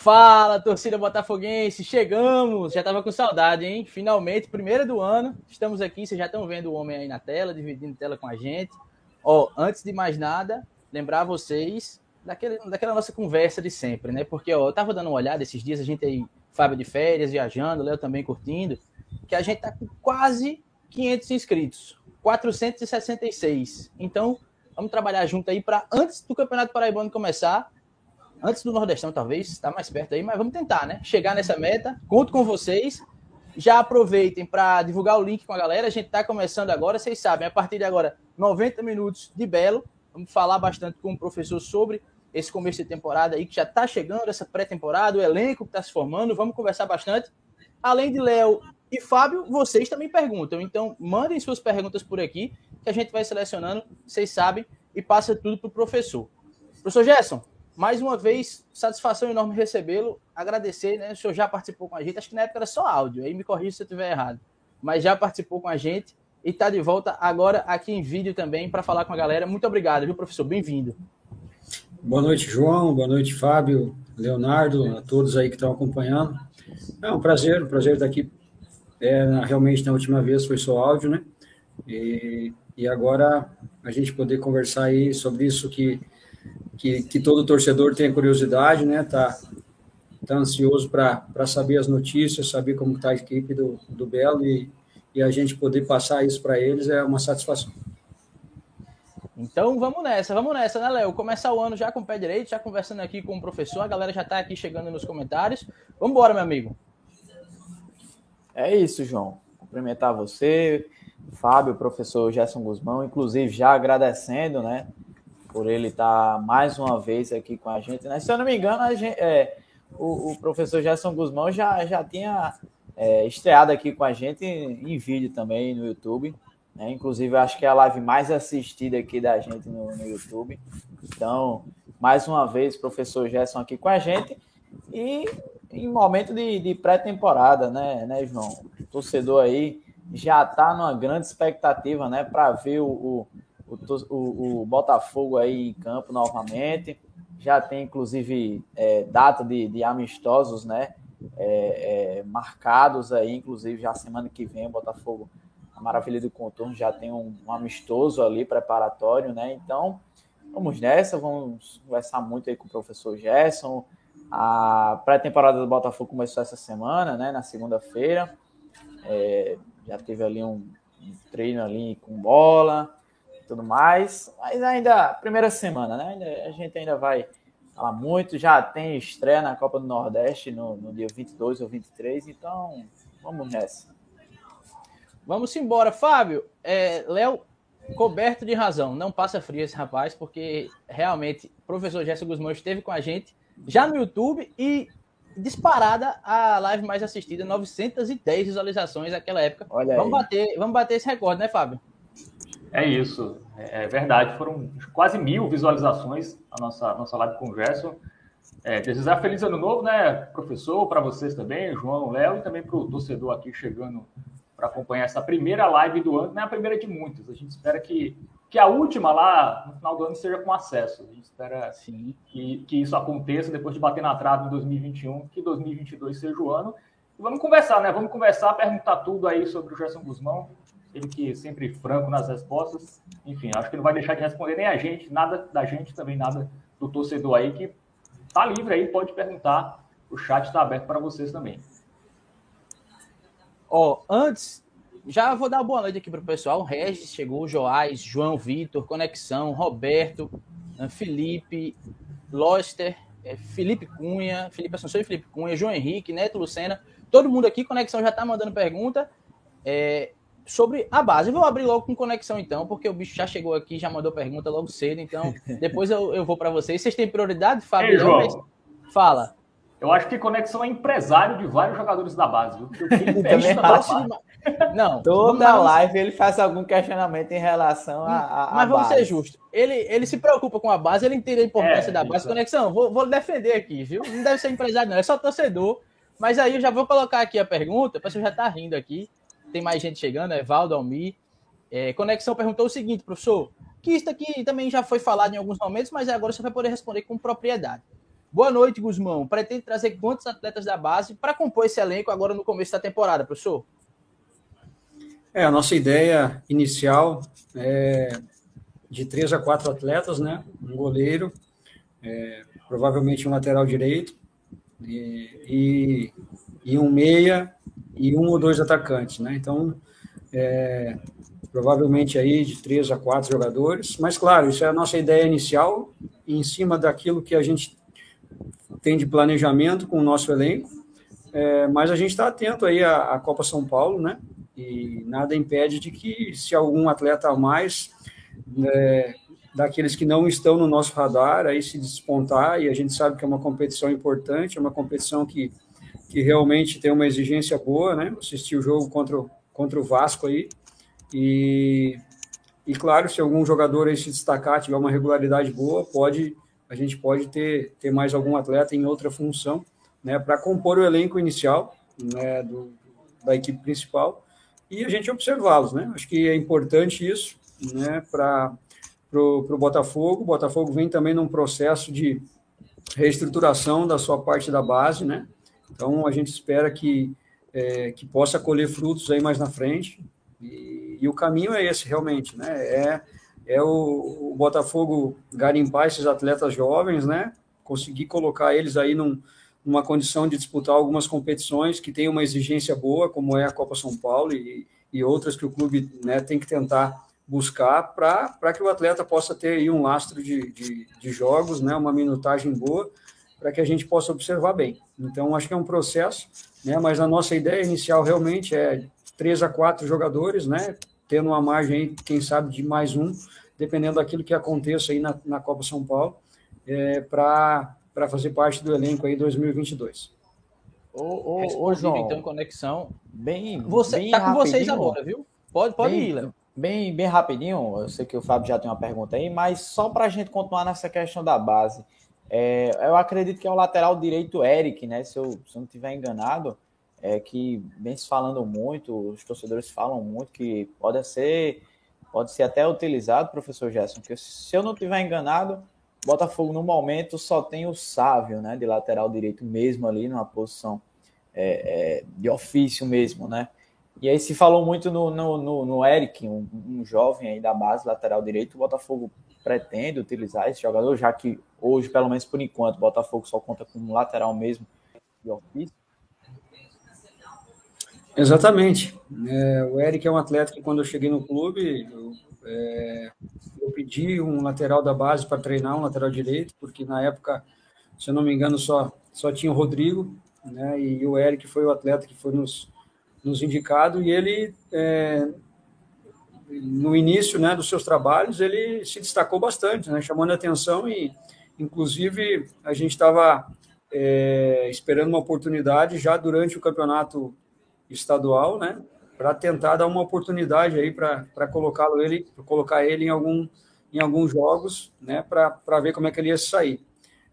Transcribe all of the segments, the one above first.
Fala, torcida botafoguense, chegamos! Já tava com saudade, hein? Finalmente, primeira do ano, estamos aqui, vocês já estão vendo o homem aí na tela, dividindo tela com a gente. Ó, antes de mais nada, lembrar vocês daquele, daquela nossa conversa de sempre, né? Porque, ó, eu tava dando uma olhada esses dias, a gente aí, Fábio de férias, viajando, Léo também curtindo, que a gente tá com quase 500 inscritos, 466. Então, vamos trabalhar junto aí para antes do Campeonato Paraibano começar, antes do Nordestão, talvez, está mais perto aí, mas vamos tentar, né? Chegar nessa meta. Conto com vocês. Já aproveitem para divulgar o link com a galera. A gente está começando agora, vocês sabem, a partir de agora, 90 minutos de Belo. Vamos falar bastante com o professor sobre esse começo de temporada aí, que já está chegando, essa pré-temporada, o elenco que está se formando. Vamos conversar bastante. Além de Léo e Fábio, vocês também perguntam. Então, mandem suas perguntas por aqui, que a gente vai selecionando, vocês sabem, e passa tudo para o professor. Professor Gerson, mais uma vez, satisfação enorme recebê-lo. Agradecer, né? O senhor já participou com a gente. Acho que na época era só áudio, aí me corrija se eu estiver errado. Mas já participou com a gente e está de volta agora aqui em vídeo também para falar com a galera. Muito obrigado, viu, professor? Bem-vindo. Boa noite, João. Boa noite, Fábio, Leonardo, a todos aí que estão acompanhando. É um prazer, um prazer estar aqui. É, realmente, na última vez foi só áudio, né? E, e agora a gente poder conversar aí sobre isso que que, que todo torcedor tenha curiosidade, né? Tá, tá ansioso para saber as notícias, saber como está a equipe do, do Belo e, e a gente poder passar isso para eles é uma satisfação. Então vamos nessa, vamos nessa, né, Léo? Começar o ano já com o pé direito, já conversando aqui com o professor, a galera já está aqui chegando nos comentários. Vamos embora, meu amigo. É isso, João. Cumprimentar você, Fábio, professor Gerson Guzmão, inclusive já agradecendo, né, por ele estar mais uma vez aqui com a gente. Né? Se eu não me engano, gente, é, o, o, professor Gerson Guzmão já, já tinha é, estreado aqui com a gente em, em vídeo também no YouTube. Né? Inclusive, acho que é a live mais assistida aqui da gente no, no YouTube. Então, mais uma vez, professor Gerson aqui com a gente. E em momento de, de pré-temporada, né, né, João? O torcedor aí já está numa grande expectativa, né, para ver o, o o, o, o Botafogo aí em campo novamente. Já tem, inclusive, é, data de, de, amistosos, né? É, é, marcados aí, inclusive já semana que vem o Botafogo, a Maravilha do Contorno, já tem um, um amistoso ali preparatório, né? Então, vamos nessa, vamos conversar muito aí com o professor Gerson. A pré-temporada do Botafogo começou essa semana, né? Na segunda-feira. É, já teve ali um, um treino ali com bola, tudo mais. Mas ainda, primeira semana, né? A gente ainda vai falar muito. Já tem estreia na Copa do Nordeste no, no dia 22 ou 23, então vamos nessa. Vamos embora. Fábio, é, Léo, coberto de razão. Não passa frio esse rapaz, porque realmente o professor Gerson Guzmão esteve com a gente já no YouTube e disparada a live mais assistida, 910 visualizações naquela época. Olha vamos aí. bater, vamos bater esse recorde, né, Fábio? É isso, é, é verdade. Foram quase mil visualizações a nossa, nossa live com o Gerson. É, desejar feliz ano novo, né, professor, para vocês também, João, Léo, e também para o torcedor aqui chegando para acompanhar essa primeira live do ano. Não é a primeira de muitas. A gente espera que, que a última lá, no final do ano, seja com acesso. A gente espera Sim. Que, que isso aconteça depois de bater na trave em 2021, que 2022 seja o ano. E vamos conversar, né? Vamos conversar, perguntar tudo aí sobre o Gerson Guzmão ele que sempre franco nas respostas. Enfim, acho que não vai deixar de responder nem a gente, nada da gente, também nada do torcedor aí, que tá livre aí, pode perguntar. O chat está aberto para vocês também. Ó, oh, antes, já vou dar boa noite aqui para o pessoal. Regis chegou, Joás, João Vitor, Conexão, Roberto, eh, Felipe, Loster, eh, Felipe Cunha, Felipe Assunção e Felipe Cunha, João Henrique, Neto Lucena, todo mundo aqui. Conexão já está mandando pergunta. É, sobre a base. Eu vou abrir logo com conexão, então, porque o bicho já chegou aqui, já mandou pergunta logo cedo, então depois eu, eu vou para vocês. Vocês têm prioridade, Fábio? Ei, João. Fala. Eu acho que Conexão é empresário de vários jogadores da base, viu? Não, toda live ele faz algum questionamento em relação a. a Mas vamos base. ser justos. Ele, ele se preocupa com a base, ele entende a importância é, da base. Conexão, vou, vou defender aqui, viu? Não deve ser empresário, não, é só torcedor. Mas aí eu já vou colocar aqui a pergunta, o pessoal já tá rindo aqui tem mais gente chegando, Evaldo, Almir. É, Conexão perguntou o seguinte, professor, que isso aqui também já foi falado em alguns momentos, mas agora você vai poder responder com propriedade. Boa noite, Guzmão. Pretende trazer quantos atletas da base para compor esse elenco agora no começo da temporada, professor? É, a nossa ideia inicial é de três a quatro atletas, né? Um goleiro, é, provavelmente um lateral direito, e, e, e, um meia e um ou dois atacantes, né? Então, é, provavelmente aí de três a quatro jogadores, mas claro, isso é a nossa ideia inicial, em cima daquilo que a gente tem de planejamento com o nosso elenco, é, mas a gente está atento aí à, à, Copa São Paulo, né? E nada impede de que se algum atleta a mais é, daqueles que não estão no nosso radar aí se despontar e a gente sabe que é uma competição importante, é uma competição que, que realmente tem uma exigência boa, né? Assisti o jogo contra, o, contra o Vasco aí e, e claro, se algum jogador aí se destacar, tiver uma regularidade boa, pode a gente pode ter, ter mais algum atleta em outra função, né, para compor o elenco inicial né, do, da equipe principal e a gente observá-los, né? Acho que é importante isso, né, para o Botafogo. O Botafogo vem também num processo de reestruturação da sua parte da base, né? Então a gente espera que, é, que possa colher frutos aí mais na frente. E, e, o caminho é esse realmente, né? É é o, o Botafogo garimpar esses atletas jovens, né? Conseguir colocar eles aí num, numa condição de disputar algumas competições que tem uma exigência boa, como é a Copa São Paulo e, e outras que o clube né, tem que tentar buscar para que o atleta possa ter aí um lastro de, de, de jogos, né, uma minutagem boa, para que a gente possa observar bem. Então, acho que é um processo, né, mas a nossa ideia inicial realmente é três a quatro jogadores, né, tendo uma margem aí, quem sabe, de mais um, dependendo daquilo que aconteça aí na, na Copa São Paulo, é, para fazer parte do elenco aí 2022. Ô, ô, ô João, então, conexão. Bem, Você, bem tá com vocês agora, viu? Pode, pode bem, ir, Léo. Bem, bem rapidinho, eu sei que o Fábio já tem uma pergunta aí, mas só para a gente continuar nessa questão da base, é, eu acredito que é o lateral direito Eric, né? Se eu, se eu não estiver enganado, é que vem se falando muito, os torcedores falam muito que pode ser pode ser até utilizado, professor Gerson, porque se eu não estiver enganado, Botafogo no momento só tem o Sávio, né, de lateral direito mesmo ali, numa posição é, é, de ofício mesmo, né? E aí se falou muito no, no, no, no Eric, um, um, jovem aí da base, lateral direito, o Botafogo pretende utilizar esse jogador, já que hoje, pelo menos por enquanto, o Botafogo só conta com um lateral mesmo de ofício. Exatamente. É, o Eric é um atleta que, quando eu cheguei no clube, eu, é, eu pedi um lateral da base para treinar, um lateral direito, porque na época, se eu não me engano, só, só tinha o Rodrigo, né, e o Eric foi o atleta que foi nos, nos indicado, e ele, é, no início né, dos seus trabalhos, ele se destacou bastante, né, chamando a atenção, e inclusive a gente estava é, esperando uma oportunidade já durante o campeonato estadual, né? Para tentar dar uma oportunidade aí para colocá-lo ele, colocar ele em algum em alguns jogos, né? Para ver como é que ele ia sair.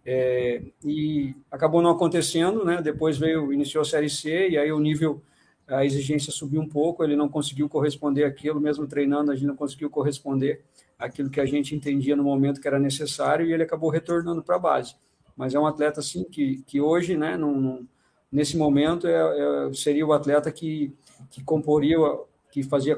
É, e acabou não acontecendo, né? Depois veio iniciou a série C e aí o nível a exigência subiu um pouco, ele não conseguiu corresponder àquilo, mesmo treinando, a gente não conseguiu corresponder àquilo que a gente entendia no momento que era necessário e ele acabou retornando para a base. Mas é um atleta, assim, que, que hoje, né, não, nesse momento, é, é, seria o atleta que, que comporia, que fazia,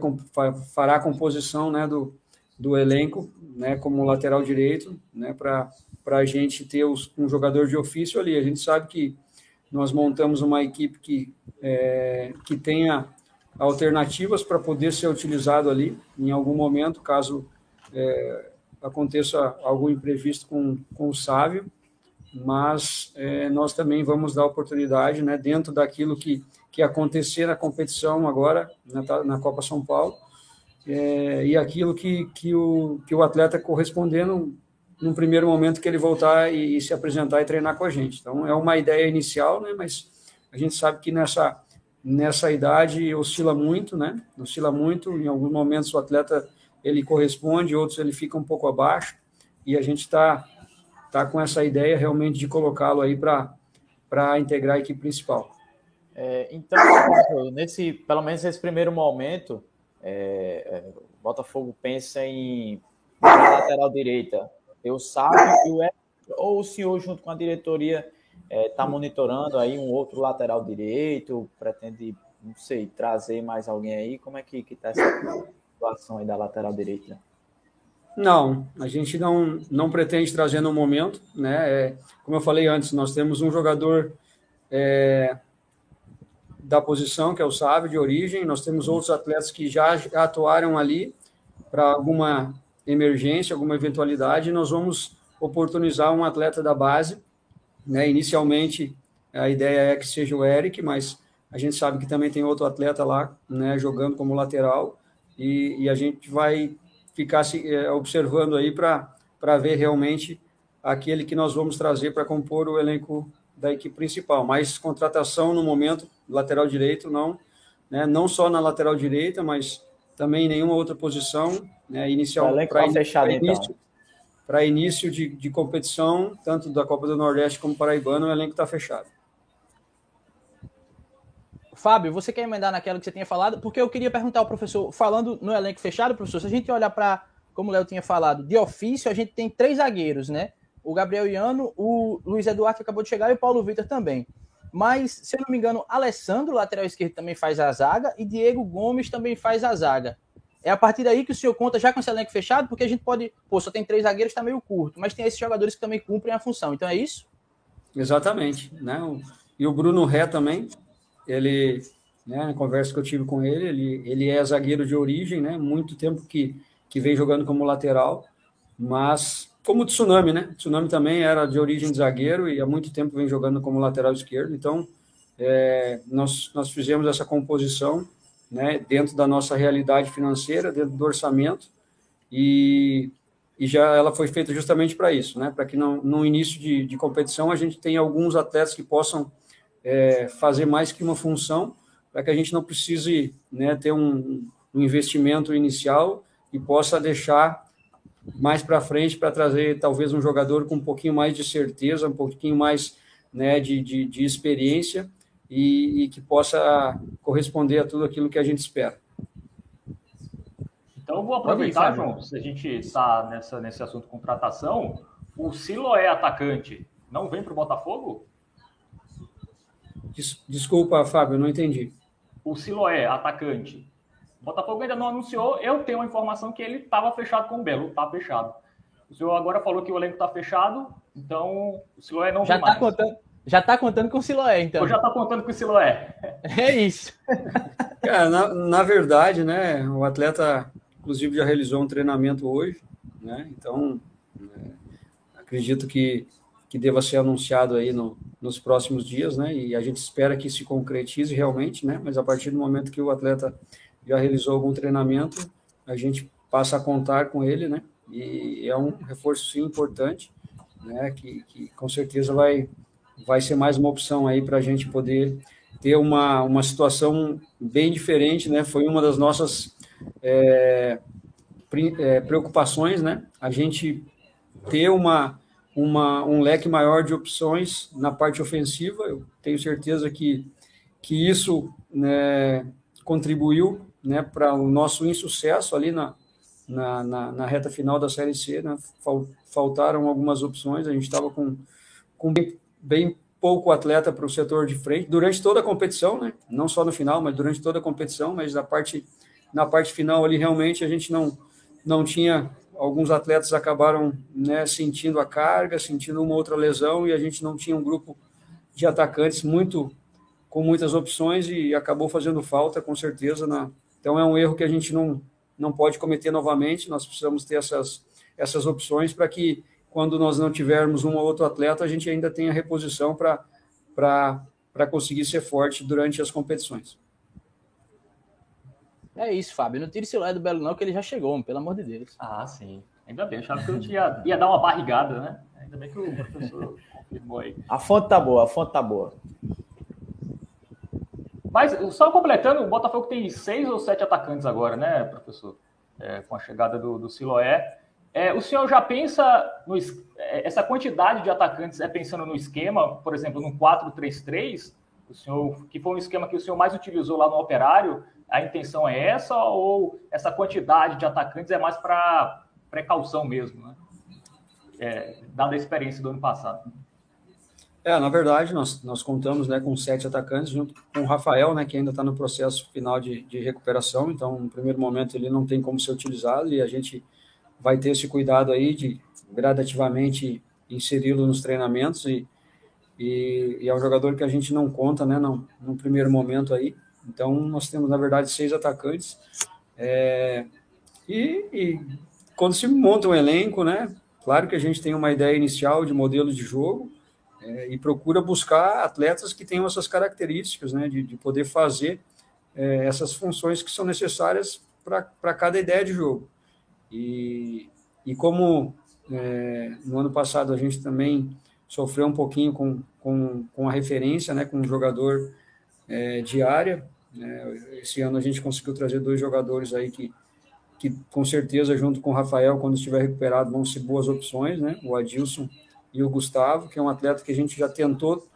fará a composição né, do, do elenco, né, como lateral direito, né, para a gente ter os, um jogador de ofício ali. A gente sabe que nós montamos uma equipe que, é, que tenha alternativas para poder ser utilizado ali em algum momento, caso é, aconteça algum imprevisto com, com o Sávio, mas é, nós também vamos dar oportunidade, né, dentro daquilo que, que acontecer na competição agora, na, na Copa São Paulo, é, e aquilo que, que, o, que o atleta correspondendo num primeiro momento que ele voltar e, e, se apresentar e treinar com a gente. Então, é uma ideia inicial, né, mas a gente sabe que nessa, nessa idade oscila muito, né, oscila muito, em alguns momentos o atleta ele corresponde, outros ele fica um pouco abaixo, e a gente está está com essa ideia realmente de colocá-lo aí para integrar a equipe principal. É, então, nesse, pelo menos nesse primeiro momento, é, é, Botafogo pensa em lateral direita ter o Sábio e o ou o senhor, junto com a diretoria, está é, tá monitorando aí um outro lateral direito, pretende, não sei, trazer mais alguém aí? Como é que está essa situação aí da lateral direita? Não, a gente não, não pretende trazer no momento, né? É, como eu falei antes, nós temos um jogador é, da posição, que é o Sábio, de origem, nós temos outros atletas que já atuaram ali para alguma emergência, alguma eventualidade, nós vamos oportunizar um atleta da base, né? Inicialmente, a ideia é que seja o Eric, mas a gente sabe que também tem outro atleta lá, né, jogando como lateral, e, e a gente vai ficar se, é, observando aí para ver realmente aquele que nós vamos trazer para compor o elenco da equipe principal. Mas contratação no momento, lateral direito, não, né, não só na lateral direita, mas também em nenhuma outra posição, né, inicial para in, fechado, início, então. para início de, de competição, tanto da Copa do Nordeste como Paraibano, o elenco está fechado. Fábio, você quer emendar naquela que você tinha falado? Porque eu queria perguntar ao professor, falando no elenco fechado, professor, se a gente olhar para, como o Léo tinha falado, de ofício, a gente tem três zagueiros, né? O Gabriel Iano, o Luiz Eduardo que acabou de chegar e o Paulo Vitor também. Mas, se eu não me engano, Alessandro, lateral esquerdo, também faz a zaga e Diego Gomes também faz a zaga. É a partir daí que o senhor conta já com esse elenco fechado, porque a gente pode, pô, só tem três zagueiros, está meio curto, mas tem esses jogadores que também cumprem a função. Então é isso? Exatamente, né? E o Bruno Ré também, ele, né, na conversa que eu tive com ele, ele, ele é zagueiro de origem, né, muito tempo que, que vem jogando como lateral, mas como o Tsunami, né, o Tsunami também era de origem de zagueiro e há muito tempo vem jogando como lateral esquerdo, então é, nós, nós fizemos essa composição, né, dentro da nossa realidade financeira, dentro do orçamento, e, e já ela foi feita justamente para isso, né, para que no, no início de, de competição a gente tenha alguns atletas que possam é, fazer mais que uma função, para que a gente não precise né, ter um, um investimento inicial e possa deixar mais para frente para trazer talvez um jogador com um pouquinho mais de certeza, um pouquinho mais né, de, de, de experiência e, e, que possa corresponder a tudo aquilo que a gente espera. Então, eu vou aproveitar, João, se a gente está nessa, nesse assunto contratação, o Siloé atacante não vem para o Botafogo? Des, desculpa, Fábio, não entendi. O Siloé, atacante. O Botafogo ainda não anunciou. Eu tenho a informação que ele estava fechado com o Belo. Está fechado. O senhor agora falou que o elenco está fechado, então o Siloé não já está contando Já está contando com o Siloé, então. Ou já está contando com o Siloé. É isso. Cara, na, na verdade, né, o atleta, inclusive, já realizou um treinamento hoje, né, então, é, acredito que que deva ser anunciado aí no, nos próximos dias, né? E a gente espera que se concretize realmente, né? Mas a partir do momento que o atleta já realizou algum treinamento, a gente passa a contar com ele, né? E é um reforço sim importante, né? Que, que com certeza vai vai ser mais uma opção aí para a gente poder ter uma, uma situação bem diferente, né? Foi uma das nossas é, é preocupações, né? A gente ter uma uma, um leque maior de opções na parte ofensiva. Eu tenho certeza que, que isso né, contribuiu né, para o nosso insucesso ali na, na, na, na, reta final da Série C. Né? Faltaram algumas opções, a gente estava com, com bem, bem pouco atleta para o setor de frente durante toda a competição, né? não só no final, mas durante toda a competição, mas na parte, na parte final ali realmente a gente não, não tinha alguns atletas acabaram né, sentindo a carga, sentindo uma outra lesão e a gente não tinha um grupo de atacantes muito com muitas opções e acabou fazendo falta com certeza na então é um erro que a gente não não pode cometer novamente nós precisamos ter essas essas opções para que quando nós não tivermos um ou outro atleta a gente ainda tenha reposição para para para conseguir ser forte durante as competições é isso, Fábio. Não tire o celular do Belo, não, que ele já chegou, pelo amor de Deus. Ah, sim. Ainda bem, achava que eu ia, ia dar uma barrigada, né? Ainda bem que o professor confirmou aí. A fonte tá boa, a fonte tá boa. Mas, só completando, o Botafogo tem seis ou sete atacantes agora, né, professor? É, com a chegada do, do Siloé. É, o senhor já pensa no, é, essa quantidade de atacantes é pensando no esquema, por exemplo, no 4-3-3, o senhor que foi um esquema que o senhor mais utilizou lá no Operário, a intenção é essa ou essa quantidade de atacantes é mais para precaução mesmo, né? é, dada a experiência do ano passado. É, na verdade, nós, nós contamos né, com sete atacantes, junto com o Rafael, né, que ainda está no processo final de, de recuperação, então, no primeiro momento, ele não tem como ser utilizado e a gente vai ter esse cuidado aí de gradativamente inseri-lo nos treinamentos e, e, e, é um jogador que a gente não conta, né, não, no primeiro momento aí. Então, nós temos, na verdade, seis atacantes. É, e, e, quando se monta um elenco, né, claro que a gente tem uma ideia inicial de modelo de jogo é, e procura buscar atletas que tenham essas características, né, de, de poder fazer é, essas funções que são necessárias para cada ideia de jogo. E, e como é, no ano passado a gente também sofreu um pouquinho com, com, com a referência, né, com um jogador é, de área. Né, esse ano a gente conseguiu trazer dois jogadores aí que, que com certeza, junto com o Rafael, quando estiver recuperado, vão ser boas opções, né, o Adilson e o Gustavo, que é um atleta que a gente já tentou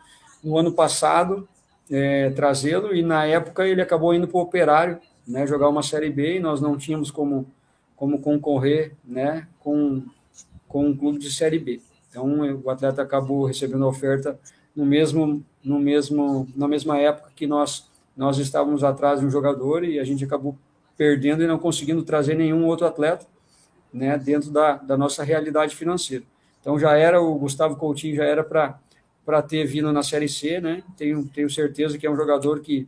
no ano passado é, trazê-lo, e na época ele acabou indo para o Operário, né, jogar uma Série B, e nós não tínhamos como, como concorrer né, com, com um clube de Série B. Então, o atleta acabou recebendo a oferta no mesmo, no mesmo, na mesma época que nós, nós estávamos atrás de um jogador e a gente acabou perdendo e não conseguindo trazer nenhum outro atleta né, dentro da, da nossa realidade financeira. Então, já era, o Gustavo Coutinho já era para ter vindo na Série C, né? Tenho, tenho certeza que é um jogador que,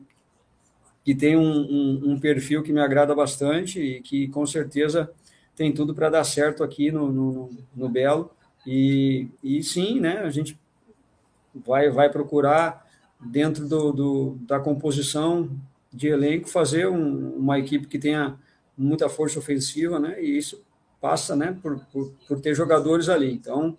que tem um, um, um perfil que me agrada bastante e que com certeza tem tudo para dar certo aqui no, no, no Belo. E, e sim, né, a gente vai, vai procurar, dentro do, do da composição de elenco, fazer um, uma equipe que tenha muita força ofensiva, né, e isso passa né, por, por, por ter jogadores ali. Então,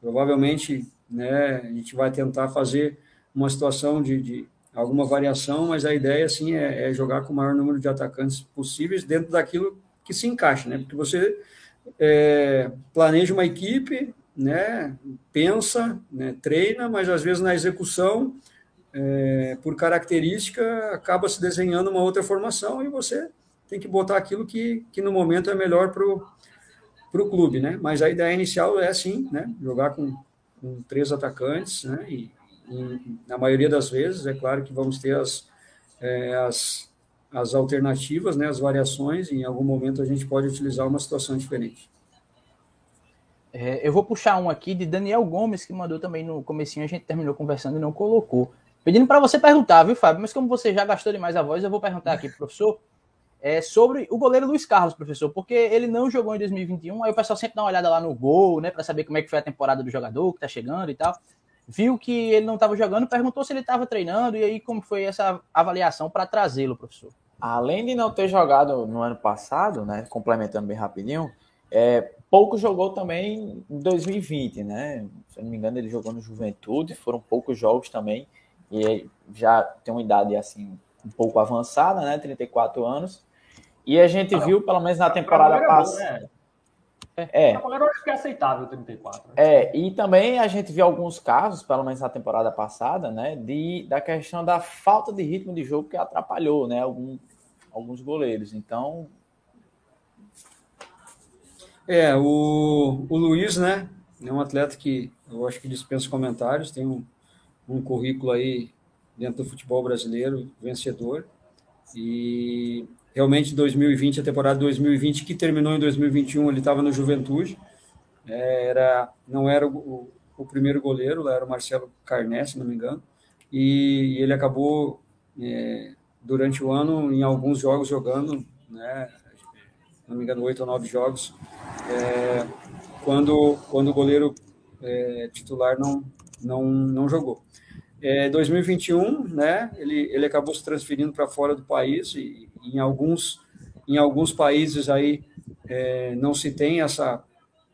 provavelmente, né, a gente vai tentar fazer uma situação de, de alguma variação, mas a ideia, sim, é, é, jogar com o maior número de atacantes possíveis dentro daquilo que se encaixa, né? Porque você é, planeja uma equipe, né, pensa, né, treina, mas às vezes na execução, é, por característica, acaba se desenhando uma outra formação e você tem que botar aquilo que, que no momento é melhor para o clube, né? Mas a ideia inicial é sim, né, jogar com, com três atacantes, né, e, e, na maioria das vezes, é claro que vamos ter as, é, as, as alternativas, né, as variações, em algum momento a gente pode utilizar uma situação diferente. É, eu vou puxar um aqui de Daniel Gomes, que mandou também no comecinho, a gente terminou conversando e não colocou. Pedindo para você perguntar, viu, Fábio? Mas como você já gastou demais a voz, eu vou perguntar aqui, professor, é, sobre o goleiro Luiz Carlos, professor, porque ele não jogou em 2021, aí o pessoal sempre dá uma olhada lá no gol, né, para saber como é que foi a temporada do jogador que tá chegando e tal. Viu que ele não estava jogando, perguntou se ele estava treinando, e aí como foi essa avaliação para trazê-lo, professor? Além de não ter jogado no ano passado, né, complementando bem rapidinho, é, pouco jogou também em 2020, né? Se eu não me engano, ele jogou no Juventude, foram poucos jogos também, e já tem uma idade assim um pouco avançada, né? 34 anos. E a gente viu, pelo menos na temporada passada. Né? É. é. Eu acho que é aceitável 34. Né? É, e também a gente viu alguns casos, pelo menos na temporada passada, né, de, da questão da falta de ritmo de jogo que atrapalhou, né, algum, alguns goleiros. Então, é, o, o Luiz, né? É um atleta que eu acho que dispensa comentários, tem um, um currículo aí dentro do futebol brasileiro vencedor. E realmente 2020, a temporada 2020 que terminou em 2021, ele estava no Juventude. É, era, não era o, o, primeiro goleiro, era o Marcelo Carné, se não me engano. E, e ele acabou é, durante o ano em alguns jogos jogando, né? não me engano, oito ou nove jogos, é, quando, quando o goleiro é, titular não, não, não jogou. É, 2021, né, ele, ele acabou se transferindo para fora do país e em alguns, em alguns países aí é, não se tem essa,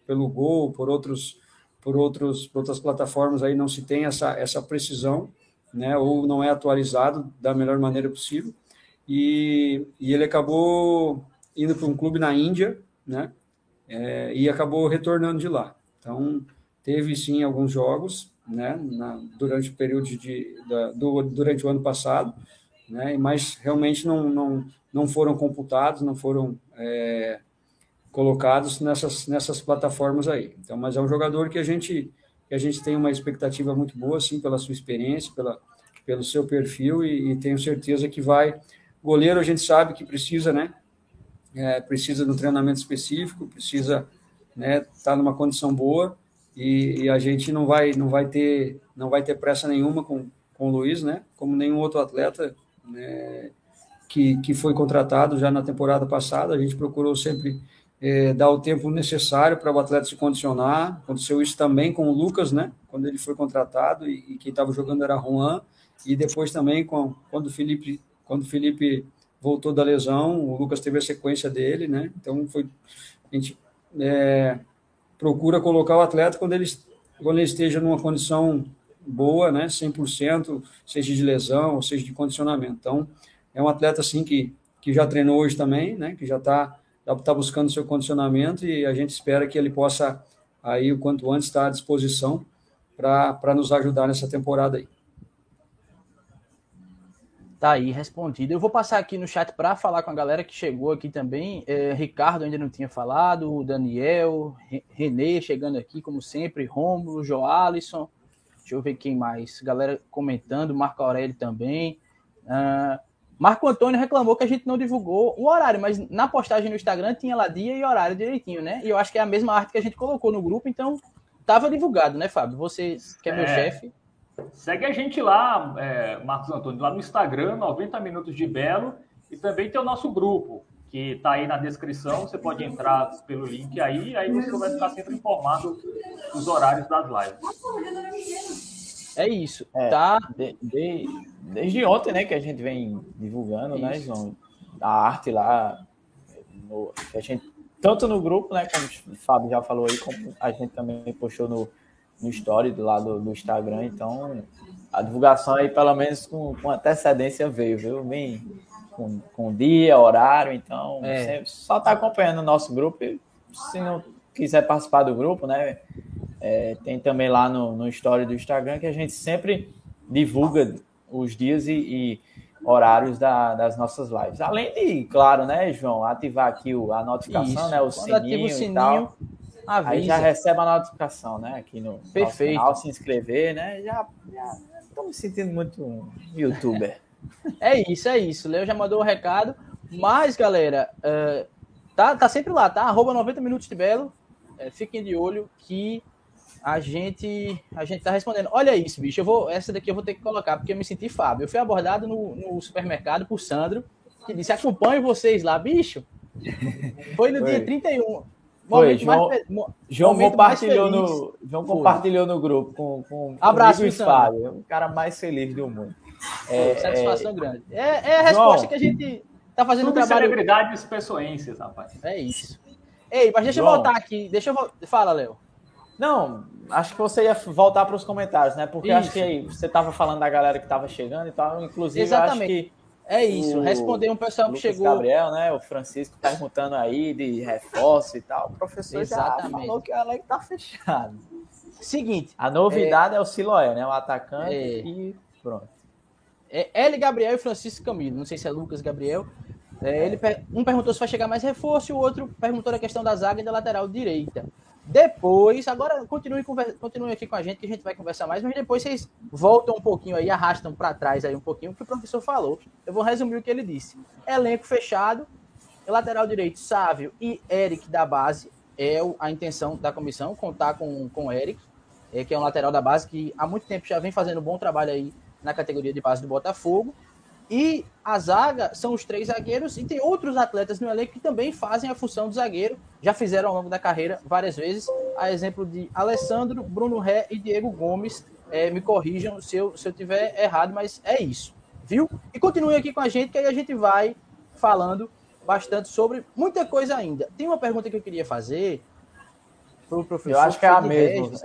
pelo gol, por outros por outros por outras plataformas aí não se tem essa, essa precisão, né, ou não é atualizado da melhor maneira possível. E, e ele acabou indo para um clube na Índia, né? É, e acabou retornando de lá. Então, teve sim alguns jogos, né? Na, durante o período de, da, do, durante o ano passado, né? Mas realmente não, não, não foram computados, não foram é, colocados nessas, nessas plataformas aí. Então, mas é um jogador que a gente que a gente tem uma expectativa muito boa, assim, pela sua experiência, pela, pelo seu perfil e, e tenho certeza que vai. Goleiro a gente sabe que precisa, né? É, precisa de um treinamento específico, precisa, né? Tá numa condição boa e, e, a gente não vai não vai ter não vai ter pressa nenhuma com, com o Luiz, né? Como nenhum outro atleta né, que, que foi contratado já na temporada passada, a gente procurou sempre é, dar o tempo necessário para o atleta se condicionar. Aconteceu isso também com o Lucas, né? Quando ele foi contratado e, e quem estava jogando era Juan. E depois também com, quando o Felipe quando o Felipe voltou da lesão, o Lucas teve a sequência dele, né? Então foi a gente é, procura colocar o atleta quando ele quando ele esteja numa condição boa, né? 100%, seja de lesão ou seja de condicionamento. Então é um atleta assim que que já treinou hoje também, né? Que já está está buscando seu condicionamento e a gente espera que ele possa, aí, o quanto antes, estar à disposição para nos ajudar nessa temporada aí. Tá aí, respondido. Eu vou passar aqui no chat para falar com a galera que chegou aqui também. É, Ricardo ainda não tinha falado, Daniel, Renê chegando aqui, como sempre, Rômulo, Joalisson. Deixa eu ver quem mais. Galera comentando, Marco Aurélio também. Uh, Marco Antônio reclamou que a gente não divulgou o horário, mas na postagem no Instagram tinha lá dia e horário direitinho, né? E eu acho que é a mesma arte que a gente colocou no grupo, então estava divulgado, né, Fábio? Você que é meu é. chefe. Segue a gente lá, é, Marcos Antônio, lá no Instagram, 90 Minutos de Belo, e também tem o nosso grupo, que está aí na descrição. Você pode entrar pelo link aí, aí você vai ficar sempre informado dos horários das lives. É isso. É, tá. De, de, desde ontem, né, que a gente vem divulgando, né, isso. né, João? A arte lá, no, a gente, tanto no grupo, né, como o Fábio já falou aí, como a gente também postou no, no story do lado do, do Instagram, então a divulgação aí, pelo menos com, com antecedência, veio, viu? Bem, com, com dia, horário, então é. só tá acompanhando o nosso grupo. E, se não quiser participar do grupo, né? É, tem também lá no, no story do Instagram que a gente sempre divulga os dias e, e horários da, das nossas lives. Além de, claro, né, João, ativar aqui o, a notificação, Isso. né? O sininho, o sininho, e tal. Avisa. Aí já recebe a notificação, né? Aqui no Perfeito. canal, se inscrever, né? Já, já estou me sentindo muito um youtuber. é isso, é isso. Leo já mandou o recado. Mas, galera, uh, tá, tá sempre lá, tá? Arroba 90 minutos de Belo. É, fiquem de olho que a gente a gente tá respondendo. Olha isso, bicho. Eu vou, essa daqui eu vou ter que colocar, porque eu me senti Fábio. Eu fui abordado no, no supermercado por Sandro, que disse: acompanho vocês lá, bicho. Foi no Foi. dia 31. Foi, João, mais, João compartilhou, no, João compartilhou no grupo com, com Abraço, Fábio, o cara mais feliz do mundo. É, satisfação é, grande. É, é a resposta João, que a gente tá fazendo um trabalho. celebridades pessoenses, rapaz. É isso. Ei, mas deixa João, eu voltar aqui. Deixa eu Fala, Léo. Não, acho que você ia voltar para os comentários, né? Porque isso. acho que você estava falando da galera que estava chegando e tal. Inclusive, Exatamente. É isso, responder um pessoal que Lucas chegou. Gabriel, né? O Francisco perguntando aí de reforço e tal. O professor Exatamente. já falou que o elenco tá fechado. Seguinte. A novidade é, é o Siloé, né? O atacante é... e pronto. É L. Gabriel e Francisco Camilo. Não sei se é Lucas Gabriel. É, ele, um perguntou se vai chegar mais reforço e o outro perguntou a questão da zaga e da lateral direita. Depois, agora continue, continue aqui com a gente que a gente vai conversar mais, mas depois vocês voltam um pouquinho aí, arrastam para trás aí um pouquinho o que o professor falou. Eu vou resumir o que ele disse. Elenco fechado, lateral direito Sávio e Eric da base é a intenção da comissão, contar com com Eric, é, que é um lateral da base que há muito tempo já vem fazendo um bom trabalho aí na categoria de base do Botafogo. E a zaga são os três zagueiros e tem outros atletas no elenco que também fazem a função de zagueiro, já fizeram ao longo da carreira várias vezes, a exemplo de Alessandro, Bruno Ré e Diego Gomes. É, me corrijam se eu, se eu tiver errado, mas é isso, viu? E continue aqui com a gente, que aí a gente vai falando bastante sobre muita coisa ainda. Tem uma pergunta que eu queria fazer para o professor. Eu acho que é a mesma.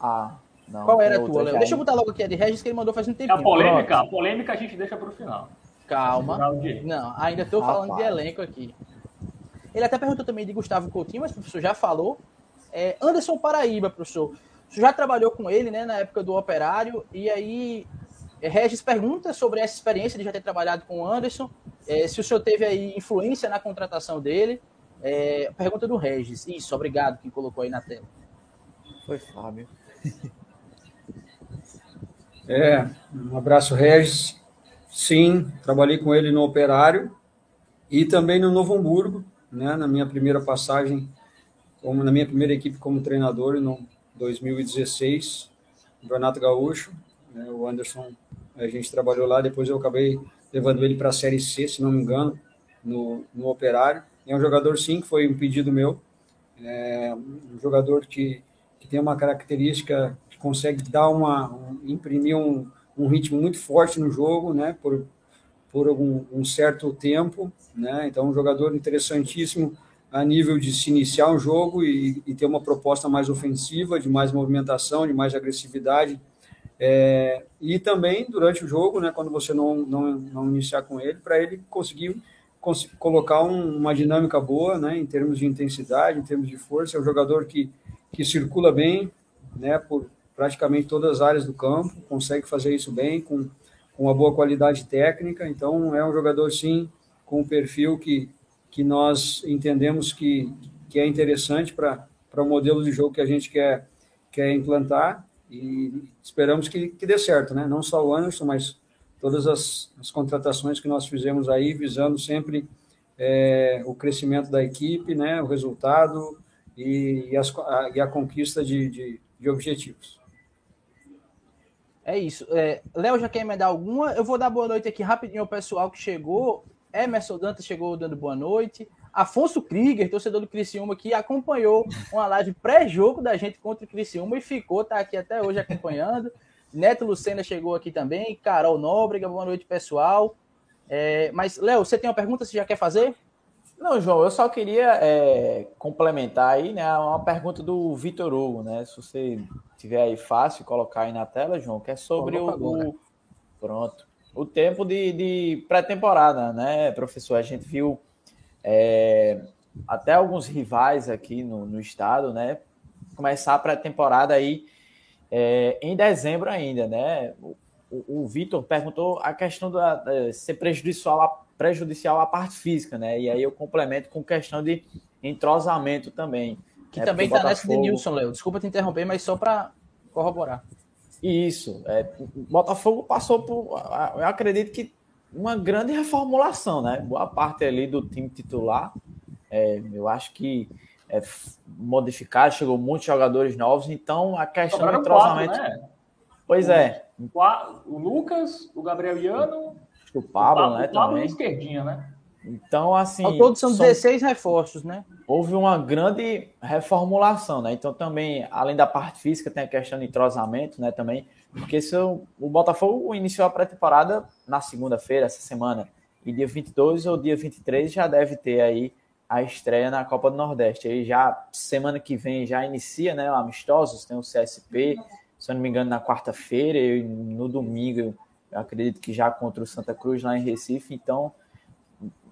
Ah, não, Qual era a tua, Léo? Deixa eu botar logo aqui a de Regis, que ele mandou faz um tempo. A polêmica, a polêmica a gente deixa para o final. Calma. Não, ainda estou falando de elenco aqui. Ele até perguntou também de Gustavo Coutinho, mas o professor já falou. É, Anderson Paraíba, professor. O senhor já trabalhou com ele, né, na época do Operário, e aí é, Regis pergunta sobre essa experiência de já ter trabalhado com o Anderson, é, se o senhor teve aí influência na contratação dele, É, pergunta do Regis. Isso, obrigado quem colocou aí na tela. Foi Fábio. É, um abraço, Regis. Sim, trabalhei com ele no Operário e também no Novo Hamburgo, né, na minha primeira passagem, como na minha primeira equipe como treinador, no 2016, Campeonato Gaúcho. Né, o Anderson, a gente trabalhou lá, depois eu acabei levando ele para a Série C, se não me engano, no, no Operário. É um jogador, sim, que foi um pedido meu. É um jogador que, que tem uma característica consegue dar uma, um, imprimir um, um ritmo muito forte no jogo, né, por, por algum, um certo tempo, né, então um jogador interessantíssimo a nível de se iniciar um jogo e, e ter uma proposta mais ofensiva, de mais movimentação, de mais agressividade, é, e também durante o jogo, né, quando você não, não, não iniciar com ele, para ele conseguir cons colocar um, uma dinâmica boa, né, em termos de intensidade, em termos de força. É um jogador que, que circula bem, né, por praticamente todas as áreas do campo, consegue fazer isso bem, com, com uma boa qualidade técnica. Então, é um jogador, sim, com um perfil que, que nós entendemos que, que é interessante para o modelo de jogo que a gente quer, quer implantar e esperamos que, que dê certo, né? Não só o Anderson, mas todas as, as contratações que nós fizemos aí, visando sempre é, o crescimento da equipe, né? O resultado e, e, as, a, e a conquista de, de, de objetivos. É isso. É, Léo já quer me dar alguma? Eu vou dar boa noite aqui rapidinho ao pessoal que chegou. Emerson Dantas chegou dando boa noite. Afonso Krieger, torcedor do Criciúma, que acompanhou uma live pré-jogo da gente contra o Criciúma e ficou, tá aqui até hoje acompanhando. Neto Lucena chegou aqui também. Carol Nóbrega, boa noite, pessoal. É, mas, Léo, você tem uma pergunta? Você já quer fazer? Não, João, eu só queria é, complementar aí, né, uma pergunta do Vitor Hugo, né? Se você tiver aí fácil colocar aí na tela, João, que é sobre o, o, pronto, o tempo de, de pré-temporada, né, professor? A gente viu é, até alguns rivais aqui no, no estado, né? Começar a pré-temporada aí é, em dezembro ainda, né? O, o, o Vitor perguntou a questão da, da, ser prejudicial a, prejudicial à parte física, né? E aí eu complemento com questão de entrosamento também. Que né? também está nessa de Nilson, Léo. Desculpa te interromper, mas só para corroborar. Isso. É, o Botafogo passou por. Eu acredito que uma grande reformulação, né? Boa parte ali do time titular. É, eu acho que é, modificar, chegou muitos jogadores novos, então a questão Sobraram do entrosamento. Quatro, né? Pois o, é. O Lucas, o Gabriel Iano, o Pablo, o Pablo né? O Pablo também. esquerdinha, né? Então, assim. Ao todo são 16 são... reforços, né? Houve uma grande reformulação, né? Então, também, além da parte física, tem a questão de entrosamento, né? Também. Porque se o, o Botafogo iniciou a pré-temporada na segunda-feira, essa semana, e dia 22 ou dia 23 já deve ter aí a estreia na Copa do Nordeste. Aí já semana que vem já inicia, né? Amistosos, tem o CSP, se eu não me engano, na quarta-feira e no domingo, eu acredito que já contra o Santa Cruz lá em Recife. Então,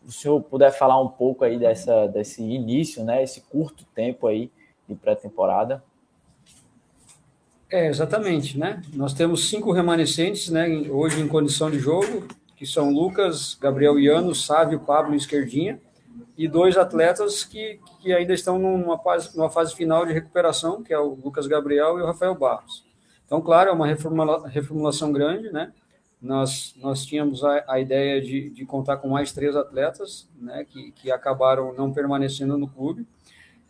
o senhor puder falar um pouco aí dessa, desse início, né? Esse curto tempo aí de pré-temporada. É, exatamente, né? Nós temos cinco remanescentes, né, hoje em condição de jogo, que são Lucas, Gabriel Iano, Sávio, Pablo e Esquerdinha, e dois atletas que, que ainda estão numa fase, numa fase final de recuperação, que é o Lucas Gabriel e o Rafael Barros. Então, claro, é uma reformula, reformulação grande, né? Nós, nós tínhamos a, a ideia de, de contar com mais três atletas, né, que, que acabaram não permanecendo no clube.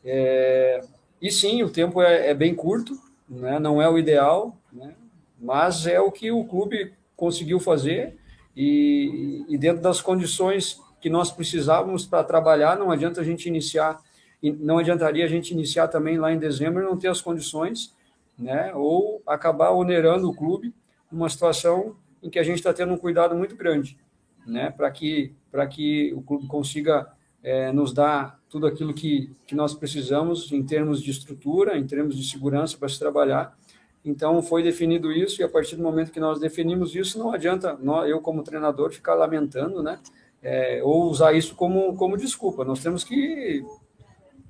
É, e sim, o tempo é, é bem curto, né? não é o ideal, né? mas é o que o clube conseguiu fazer e, e dentro das condições que nós precisávamos para trabalhar, não adianta a gente iniciar, não adiantaria a gente iniciar também lá em dezembro e não ter as condições, né? ou acabar onerando o clube numa situação em que a gente está tendo um cuidado muito grande, né? para que, que o clube consiga é, nos dar tudo aquilo que, que nós precisamos em termos de estrutura, em termos de segurança para se trabalhar. Então, foi definido isso, e a partir do momento que nós definimos isso, não adianta nós, eu, como treinador, ficar lamentando, né? É, ou usar isso como, como desculpa. Nós temos que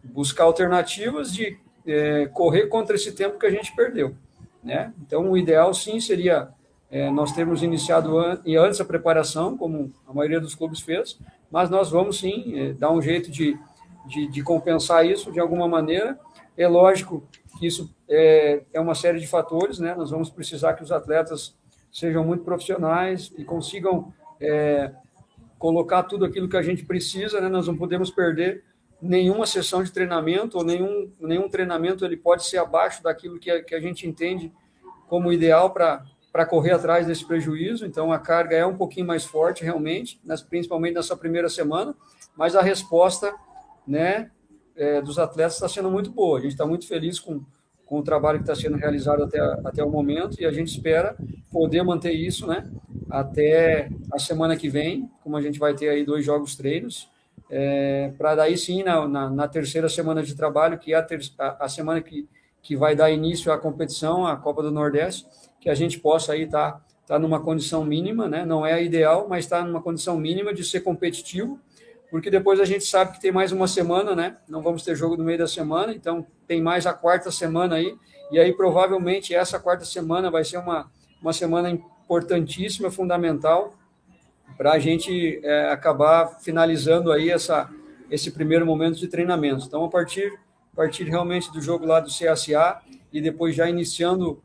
buscar alternativas de é, correr contra esse tempo que a gente perdeu. Né? Então, o ideal, sim, seria é, nós termos iniciado an antes a preparação, como a maioria dos clubes fez, mas nós vamos, sim, é, dar um jeito de de, de compensar isso de alguma maneira. É lógico que isso é, é uma série de fatores, né? Nós vamos precisar que os atletas sejam muito profissionais e consigam é, colocar tudo aquilo que a gente precisa, né? Nós não podemos perder nenhuma sessão de treinamento ou nenhum, nenhum treinamento ele pode ser abaixo daquilo que a, que a gente entende como ideal para correr atrás desse prejuízo. Então, a carga é um pouquinho mais forte, realmente, nas, principalmente nessa primeira semana, mas a resposta né, é, dos atletas está sendo muito boa. A gente está muito feliz com, com o trabalho que está sendo realizado até, até o momento e a gente espera poder manter isso né, até a semana que vem, como a gente vai ter aí dois jogos treinos é, para daí sim, na, na, na, terceira semana de trabalho, que é a, ter, a, a, semana que, que vai dar início à competição, a Copa do Nordeste, que a gente possa aí estar tá, tá numa condição mínima, né? não é a ideal, mas está numa condição mínima de ser competitivo, porque depois a gente sabe que tem mais uma semana, né? Não vamos ter jogo no meio da semana, então tem mais a quarta semana aí, e aí provavelmente essa quarta semana vai ser uma, uma semana importantíssima, fundamental, para a gente é, acabar finalizando aí essa, esse primeiro momento de treinamento. Então, a partir, a partir realmente do jogo lá do CSA e depois já iniciando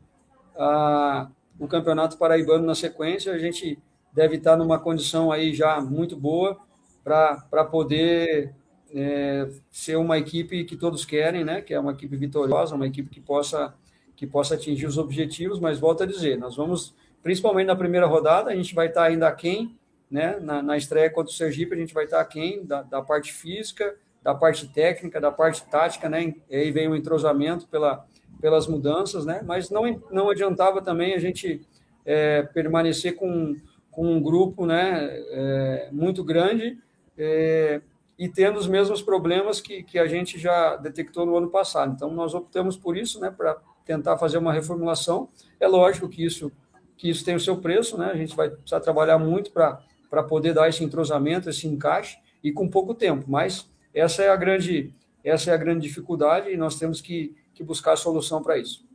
a, Campeonato Paraibano na sequência, a gente deve estar numa condição aí já muito boa para poder é, ser uma equipe que todos querem, né? Que é uma equipe vitoriosa, uma equipe que possa que possa atingir os objetivos. Mas volto a dizer, nós vamos, principalmente na primeira rodada, a gente vai estar ainda aquém né? Na, na estreia contra o Sergipe, a gente vai estar quem da, da parte física, da parte técnica, da parte tática, né? E aí vem o entrosamento pela, pelas mudanças, né? Mas não, não adiantava também a gente é, permanecer com, com um grupo, né? É, muito grande é, e tendo os mesmos problemas que, que a gente já detectou no ano passado. Então, nós optamos por isso, né? Para tentar fazer uma reformulação. É lógico que isso que isso tem o seu preço, né? A gente vai precisar trabalhar muito para para poder dar esse entrosamento, esse encaixe e com pouco tempo. Mas essa é a grande, essa é a grande dificuldade e nós temos que, que buscar solução para isso.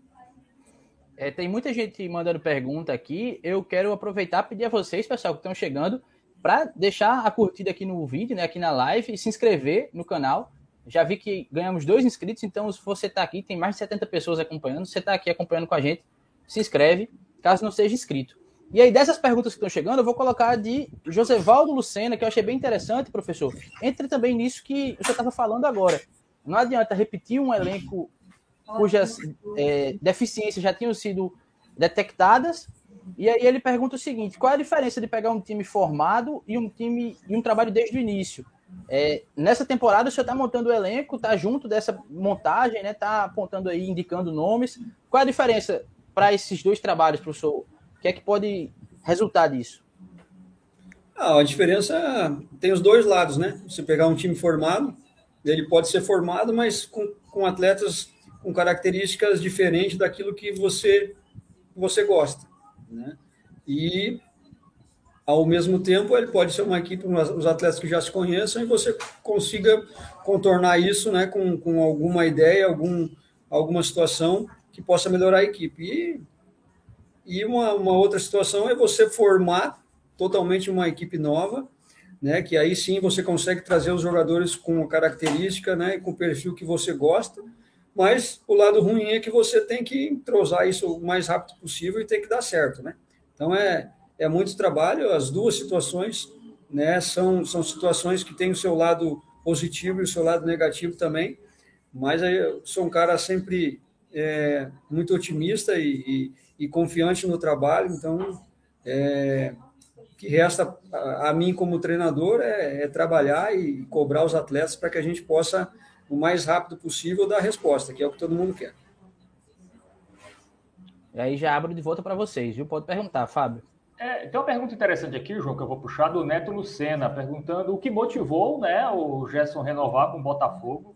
É, tem muita gente mandando pergunta aqui. Eu quero aproveitar e pedir a vocês, pessoal, que estão chegando, para deixar a curtida aqui no vídeo, né, aqui na live, e se inscrever no canal. Já vi que ganhamos dois inscritos, então se você está aqui, tem mais de 70 pessoas acompanhando. Você está aqui acompanhando com a gente, se inscreve, caso não seja inscrito. E aí, dessas perguntas que estão chegando, eu vou colocar de Josevaldo Lucena, que eu achei bem interessante, professor. Entre também nisso que você estava falando agora. Não adianta repetir um elenco cujas é, deficiências já tinham sido detectadas. E aí ele pergunta o seguinte: qual é a diferença de pegar um time formado e um time e um trabalho desde o início? É, nessa temporada o senhor está montando o elenco, está junto dessa montagem, né? Está apontando aí, indicando nomes. Qual é a diferença para esses dois trabalhos, professor? que é que pode resultar disso? Ah, a diferença tem os dois lados, né? Você pegar um time formado, ele pode ser formado, mas com, com atletas com características diferentes daquilo que você você gosta, né? E ao mesmo tempo ele pode ser uma equipe os atletas que já se conheçam e você consiga contornar isso, né? Com, com alguma ideia, algum alguma situação que possa melhorar a equipe. E e uma, uma outra situação é você formar totalmente uma equipe nova, né? Que aí sim você consegue trazer os jogadores com característica, né? Com o perfil que você gosta. Mas o lado ruim é que você tem que entrosar isso o mais rápido possível e tem que dar certo, né? Então é, é muito trabalho. As duas situações, né? São, são situações que têm o seu lado positivo e o seu lado negativo também. Mas eu sou um cara sempre é, muito otimista e, e e confiante no trabalho. Então, é, o que resta a, a mim como treinador é, é, trabalhar e cobrar os atletas para que a gente possa, o mais rápido possível, dar a resposta, que é o que todo mundo quer. E aí já abro de volta para vocês, viu? Pode perguntar, Fábio. É, tem uma pergunta interessante aqui, João, que eu vou puxar do Neto Lucena, perguntando o que motivou né, o Gerson renovar com o Botafogo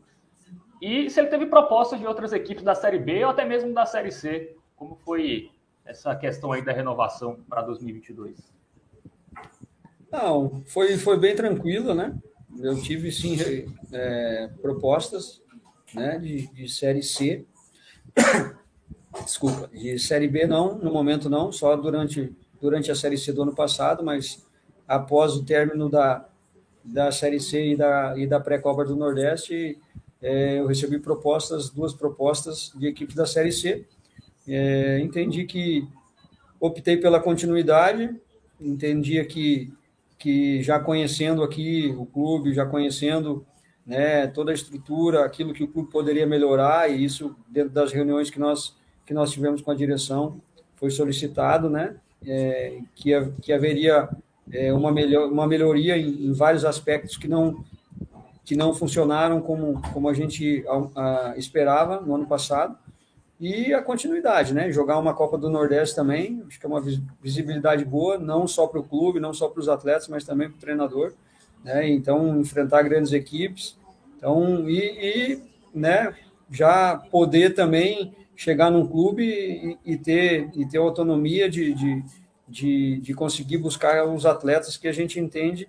e se ele teve propostas de outras equipes da Série B ou até mesmo da Série C. Como foi essa questão aí da renovação para 2022? Não, foi, foi bem tranquilo, né? Eu tive, sim, é, propostas né, de, de Série C. Desculpa, de Série B não, no momento não, só durante, durante a Série C do ano passado, mas após o término da, da Série C e da, e da pré-copa do Nordeste, é, eu recebi propostas, duas propostas de equipes da Série C. É, entendi que optei pela continuidade, entendia que, que já conhecendo aqui o clube, já conhecendo né, toda a estrutura, aquilo que o clube poderia melhorar, e isso dentro das reuniões que nós, que nós tivemos com a direção, foi solicitado, né, é, que, que haveria é, uma, melhor, uma melhoria em, em, vários aspectos que não, que não funcionaram como, como a gente a, a, esperava no ano passado, e a continuidade, né? Jogar uma Copa do Nordeste também, acho que é uma visibilidade boa, não só para o clube, não só para os atletas, mas também para o treinador, né? Então, enfrentar grandes equipes, então, e, e né, já poder também chegar num clube e, e, ter, e ter autonomia de, de, de, de, conseguir buscar os atletas que a gente entende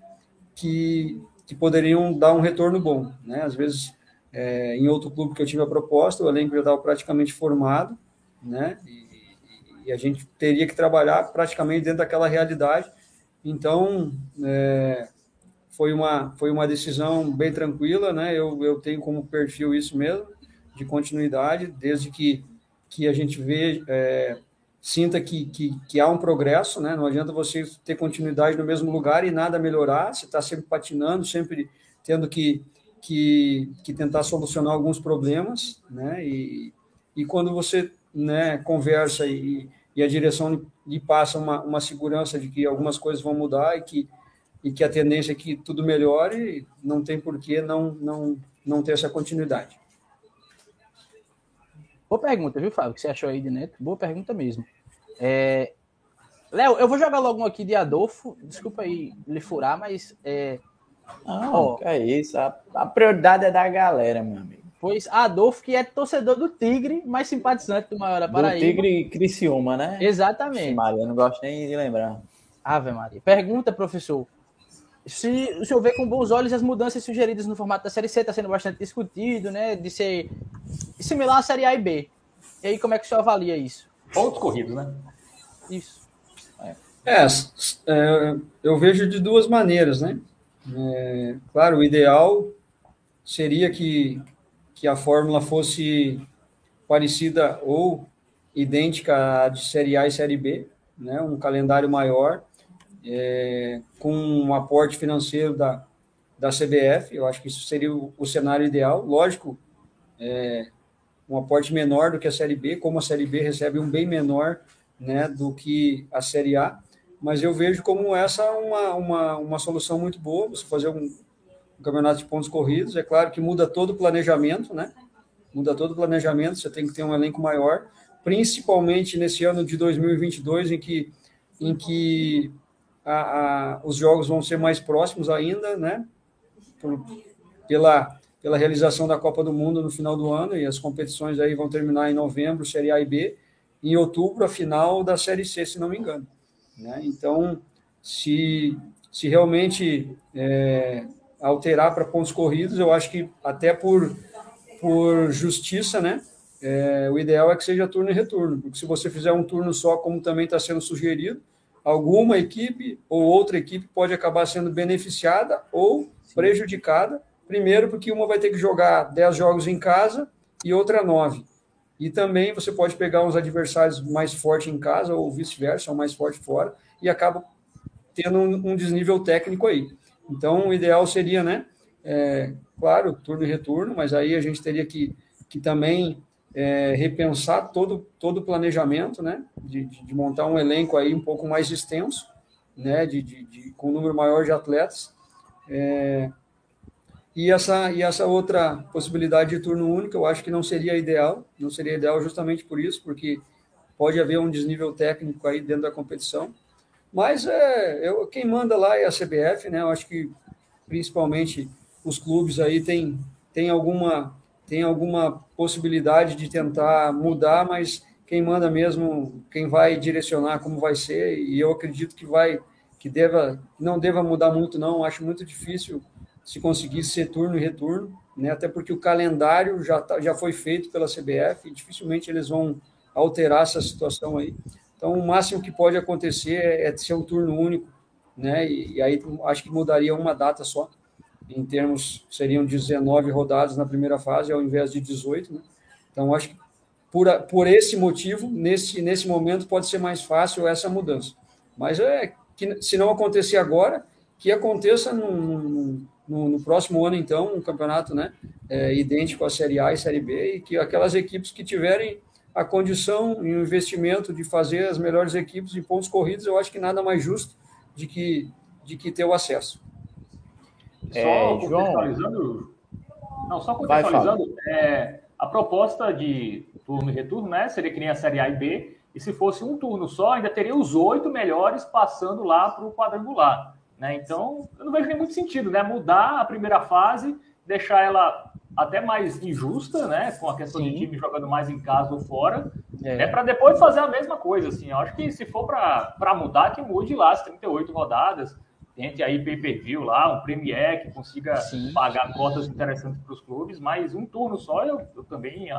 que, que poderiam dar um retorno bom. Né? Às vezes, é, em outro clube que eu tive a proposta, o elenco já estava praticamente formado, né? E, e, a gente teria que trabalhar praticamente dentro daquela realidade. Então, é, foi, uma, foi uma decisão bem tranquila, né? Eu, eu tenho como perfil isso mesmo, de continuidade, desde que, que a gente vê, é, sinta que, que, que, há um progresso, né? Não adianta você ter continuidade no mesmo lugar e nada melhorar, você está sempre patinando, sempre tendo que que, que tentar solucionar alguns problemas, né? E, e quando você né, conversa e, e a direção lhe passa uma, uma segurança de que algumas coisas vão mudar e que, e que a tendência é que tudo melhore, não tem por que não, não, não ter essa continuidade. Boa pergunta, viu, Fábio? O que você achou aí de Neto? Boa pergunta mesmo. É... Léo, eu vou jogar logo um aqui de Adolfo. Desculpa aí lhe furar, mas é, não, oh, é isso. A, a, prioridade é da galera, meu amigo. Pois Adolfo, que é torcedor do Tigre, mas simpatizante do Maior da Paraíba. Do Tigre Criciúma, né? Exatamente. Maria, eu não gosto nem de lembrar. Ave Maria. Pergunta, professor. Se o senhor vê com bons olhos as mudanças sugeridas no formato da Série C, está sendo bastante discutido, né? De ser similar à Série A e B. E aí, como é que o senhor avalia isso? Pontos corridos, né? Isso. É, é, é eu vejo de duas maneiras, né? É, claro, o ideal seria que, que a fórmula fosse parecida ou idêntica à de Série A e Série B, né? um calendário maior, é, com um aporte financeiro da, da CBF, eu acho que isso seria o, o cenário ideal. Lógico, é, um aporte menor do que a Série B, como a Série B recebe um bem menor né, do que a Série A, mas eu vejo como essa uma, uma, uma solução muito boa, você fazer um, um campeonato de pontos corridos, é claro que muda todo o planejamento, né? Muda todo o planejamento, você tem que ter um elenco maior, principalmente nesse ano de 2022, em que, em que a, a, os jogos vão ser mais próximos ainda, né? Por, pela, pela realização da Copa do Mundo no final do ano, e as competições aí vão terminar em novembro, Série A e B, em outubro, a final da Série C, se não me engano. Né? Então, se, se realmente é, alterar para pontos corridos, eu acho que até por, por justiça, né? É, o ideal é que seja turno e retorno, porque se você fizer um turno só, como também está sendo sugerido, alguma equipe ou outra equipe pode acabar sendo beneficiada ou Sim. prejudicada. Primeiro, porque uma vai ter que jogar 10 jogos em casa e outra 9. E também você pode pegar uns adversários mais fortes em casa ou vice-versa, mais fortes fora, e acaba tendo um, um, desnível técnico aí. Então, o ideal seria, né? É, claro, turno e retorno, mas aí a gente teria que, que também é, repensar todo, todo o planejamento, né? De, de, de, montar um elenco aí um pouco mais extenso, né? De, de com um número maior de atletas. É, e essa, e essa outra possibilidade de turno único, eu acho que não seria ideal, não seria ideal justamente por isso, porque pode haver um desnível técnico aí dentro da competição. Mas é, eu, quem manda lá é a CBF, né? Eu acho que principalmente os clubes aí têm tem alguma, tem alguma possibilidade de tentar mudar, mas quem manda mesmo, quem vai direcionar como vai ser, e eu acredito que vai, que deva, não deva mudar muito, não. Acho muito difícil se conseguisse ser turno e retorno, né? até porque o calendário já, tá, já foi feito pela CBF e dificilmente eles vão alterar essa situação aí. Então, o máximo que pode acontecer é, é ser um turno único, né? E, e, aí acho que mudaria uma data só. em termos, seriam 19 rodadas na primeira fase, ao invés de 18. Né? Então, acho que por, por esse motivo, nesse, nesse momento, pode ser mais fácil essa mudança. Mas é que, se não acontecer agora, que aconteça no, no, no próximo ano, então, um campeonato né, é, idêntico à Série A e Série B, e que aquelas equipes que tiverem a condição e o investimento de fazer as melhores equipes de pontos corridos, eu acho que nada mais justo de que, de que ter o acesso. É, só contextualizando, não, só contextualizando, é, a proposta de turno e retorno, né, seria que nem a Série A e B, e se fosse um turno só, ainda teria os oito melhores passando lá para o quadrangular. Né? Então, eu não vejo nem muito sentido, né? Mudar a primeira fase, deixar ela até mais injusta, né? Com a questão Sim. de time jogando mais em casa ou fora, é, é para depois fazer a mesma coisa, assim. Eu acho que se for para mudar, que mude lá as 38 rodadas, tente aí pay-per-view lá, um Premier que consiga Sim. pagar cotas interessantes para os clubes, mas um turno só eu, eu também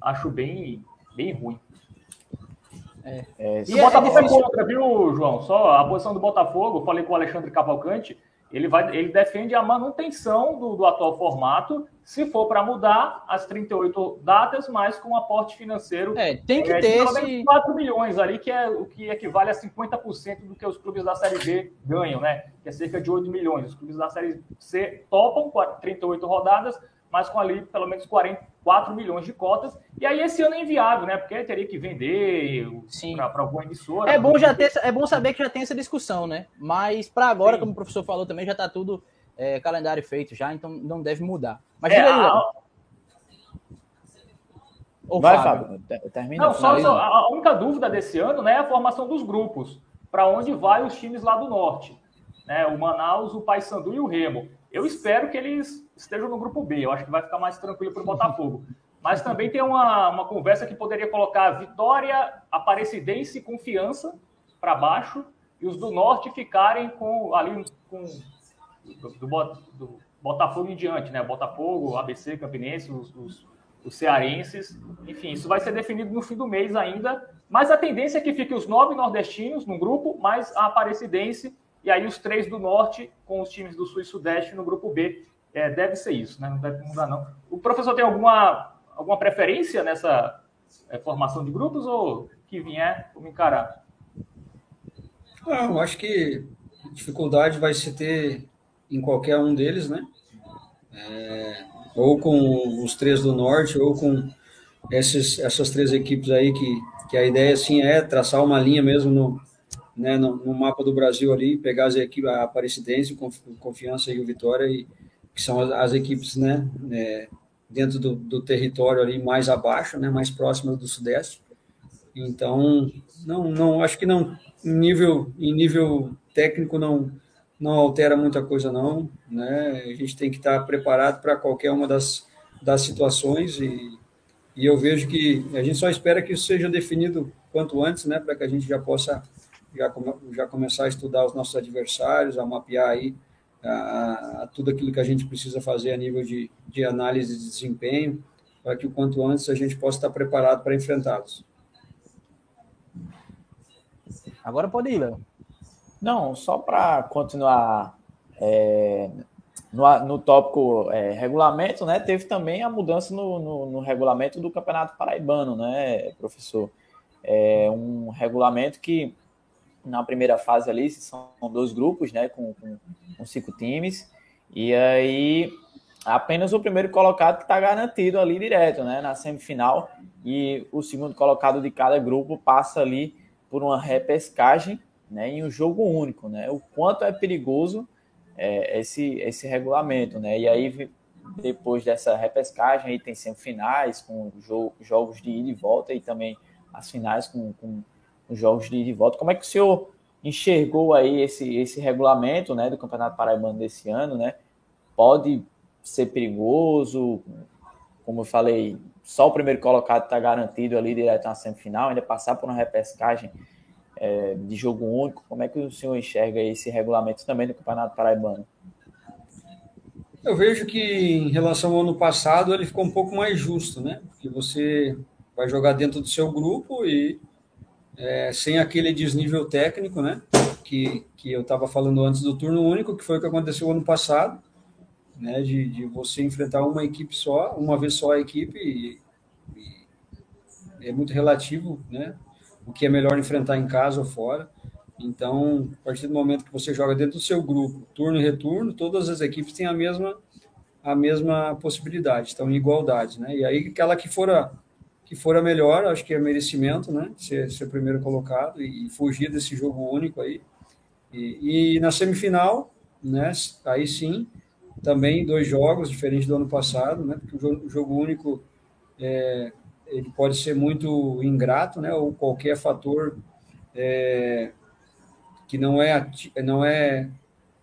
acho bem, bem ruim. É. É, e o Botafogo é, é contra, viu, João? Só a posição do Botafogo, falei com o Alexandre Cavalcante, ele, vai, ele defende a manutenção do, do atual formato, se for para mudar as 38 datas, mas com aporte financeiro. É, tem que é, ter esse... 4 milhões ali, que é o que equivale a 50% do que os clubes da Série B ganham, né? Que é cerca de 8 milhões. Os clubes da Série C topam 38 rodadas, mas com ali pelo menos 44 milhões de cotas. E aí esse ano é inviável, né? Porque teria que vender para alguma emissora. É bom, já ter, é bom saber que já tem essa discussão, né? Mas para agora, Sim. como o professor falou também, já está tudo é, calendário feito já, então não deve mudar. Mas é, aí, a... Vai, Fábio. Termina. Não, só, só, a única dúvida desse ano né, é a formação dos grupos. Para onde vai os times lá do norte? Né, o Manaus, o Paysandu e o Remo. Eu espero que eles estejam no grupo B. Eu acho que vai ficar mais tranquilo para o Botafogo. Mas também tem uma, uma conversa que poderia colocar Vitória, Aparecidense e Confiança para baixo e os do Norte ficarem com ali com do, do, do Botafogo em diante, né? Botafogo, ABC, Campinense, os, os, os, cearenses. Enfim, isso vai ser definido no fim do mês ainda. Mas a tendência é que fique os nove nordestinos no grupo, mais a Aparecidense e aí os três do norte com os times do sul e sudeste no grupo B. É, deve ser isso, né? Não deve mudar, não. O professor tem alguma, alguma preferência nessa é, formação de grupos ou que vier, vamos encarar? Não, acho que dificuldade vai se ter em qualquer um deles, né? É, ou com os três do norte, ou com esses, essas três equipes aí que, que a ideia assim é traçar uma linha mesmo no, né, no, no, mapa do Brasil ali, pegar as equipes, a Aparecidense, Confiança e o Vitória, e, que são as, as equipes né, é, dentro do, do, território ali mais abaixo, né, mais próximas do Sudeste. Então, não, não acho que não, em nível, em nível técnico não, não altera muita coisa não, né? A gente tem que estar preparado para qualquer uma das, das situações e, e eu vejo que a gente só espera que isso seja definido quanto antes, né, para que a gente já possa já, come, já começar a estudar os nossos adversários, a mapear aí a, a, tudo aquilo que a gente precisa fazer a nível de, de análise de desempenho, para que o quanto antes a gente possa estar preparado para enfrentá-los. Agora pode ir, Léo. Não, só para continuar é, no, no tópico é, regulamento, né? Teve também a mudança no, no, no, regulamento do Campeonato Paraibano, né, professor? É um regulamento que na primeira fase ali, são dois grupos, né, com, com, com cinco times, e aí apenas o primeiro colocado que está garantido ali direto, né, na semifinal, e o segundo colocado de cada grupo passa ali por uma repescagem, né, em um jogo único, né, o quanto é perigoso é, esse, esse regulamento, né, e aí depois dessa repescagem aí tem semifinais com jo jogos de ida e volta e também as finais com, com os jogos de ida e volta. Como é que o senhor enxergou aí esse, esse regulamento né, do Campeonato Paraibano desse ano? Né? Pode ser perigoso, como eu falei, só o primeiro colocado está garantido ali direto na semifinal, ainda passar por uma repescagem é, de jogo único. Como é que o senhor enxerga esse regulamento também do Campeonato Paraibano? Eu vejo que em relação ao ano passado ele ficou um pouco mais justo, né? Porque você vai jogar dentro do seu grupo e é, sem aquele desnível técnico, né? Que, que eu estava falando antes do turno único, que foi o que aconteceu ano passado. né, de, de você enfrentar uma equipe só, uma vez só a equipe, e, e é muito relativo, né, o que é melhor enfrentar em casa ou fora. Então, a partir do momento que você joga dentro do seu grupo, turno e retorno, todas as equipes têm a mesma a mesma possibilidade, estão em igualdade, né? E aí aquela que for a, que for a melhor, acho que é merecimento, né? Ser, ser primeiro colocado e, e fugir desse jogo único aí. E, e, na semifinal, né? Aí sim, também dois jogos diferentes do ano passado, né? Porque o jogo, o jogo único é, ele pode ser muito ingrato, né? Ou qualquer fator é, que não é não é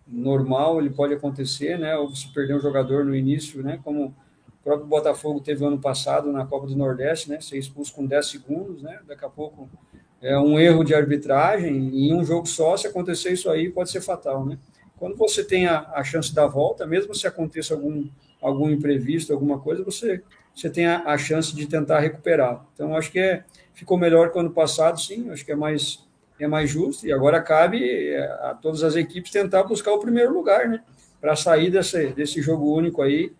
normal, ele pode acontecer, né? Ou se perder um jogador no início, né? Como o próprio Botafogo teve ano passado na Copa do Nordeste, né? Ser expulso com 10 segundos, né? Daqui a pouco é um erro de arbitragem em um jogo só, se acontecer isso aí, pode ser fatal, né? Quando você tem a, a chance da volta, mesmo se aconteça algum, algum imprevisto, alguma coisa, você, você tem a, a chance de tentar recuperar. Então, acho que é, ficou melhor que o ano passado, sim, acho que é mais é mais justo, e agora cabe é, a todas as equipes tentar buscar o primeiro lugar, né? Para sair desse, desse jogo único aí,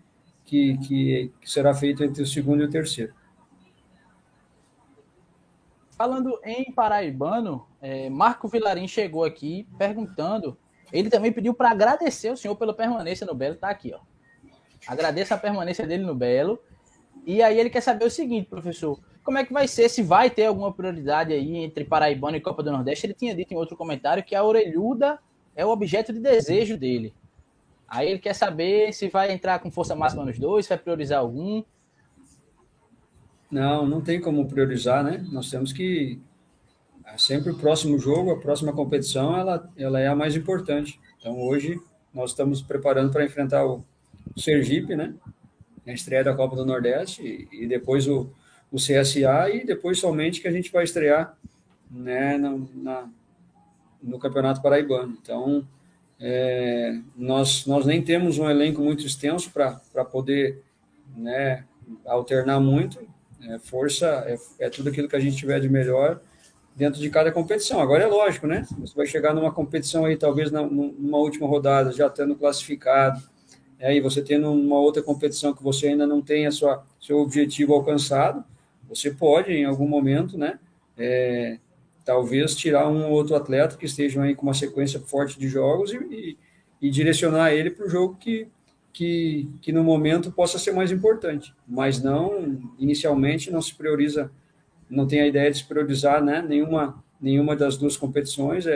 que, que, que será feito entre o segundo e o terceiro. Falando em paraibano, é, Marco Vilarim chegou aqui perguntando. Ele também pediu para agradecer o senhor pela permanência no Belo. Tá aqui, ó. Agradeço a permanência dele no Belo. E aí ele quer saber o seguinte, professor: como é que vai ser, se vai ter alguma prioridade aí entre Paraibano e Copa do Nordeste. Ele tinha dito em outro comentário que a orelhuda é o objeto de desejo dele. Aí ele quer saber se vai entrar com força máxima nos dois, se vai priorizar algum. Não, não tem como priorizar, né? Nós temos que é sempre o próximo jogo, a próxima competição, ela, ela é a mais importante. Então hoje nós estamos preparando para enfrentar o Sergipe, né? A estreia da Copa do Nordeste e, e depois o, o CSA e depois somente que a gente vai estrear né, na, na no Campeonato Paraibano. Então, é, nós, nós nem temos um elenco muito extenso para poder né, alternar muito. É, força é, é, tudo aquilo que a gente tiver de melhor dentro de cada competição. Agora é lógico, né? Você vai chegar numa competição aí, talvez na, numa última rodada, já tendo classificado, aí é, você tendo uma outra competição que você ainda não tem a sua, seu objetivo alcançado, você pode, em algum momento, né, é, talvez tirar um ou outro atleta que estejam aí com uma sequência forte de jogos e, e, e direcionar ele para o jogo que, que, que no momento possa ser mais importante. Mas não, inicialmente, não se prioriza, não tem a ideia de se priorizar né, nenhuma, nenhuma das duas competições, é,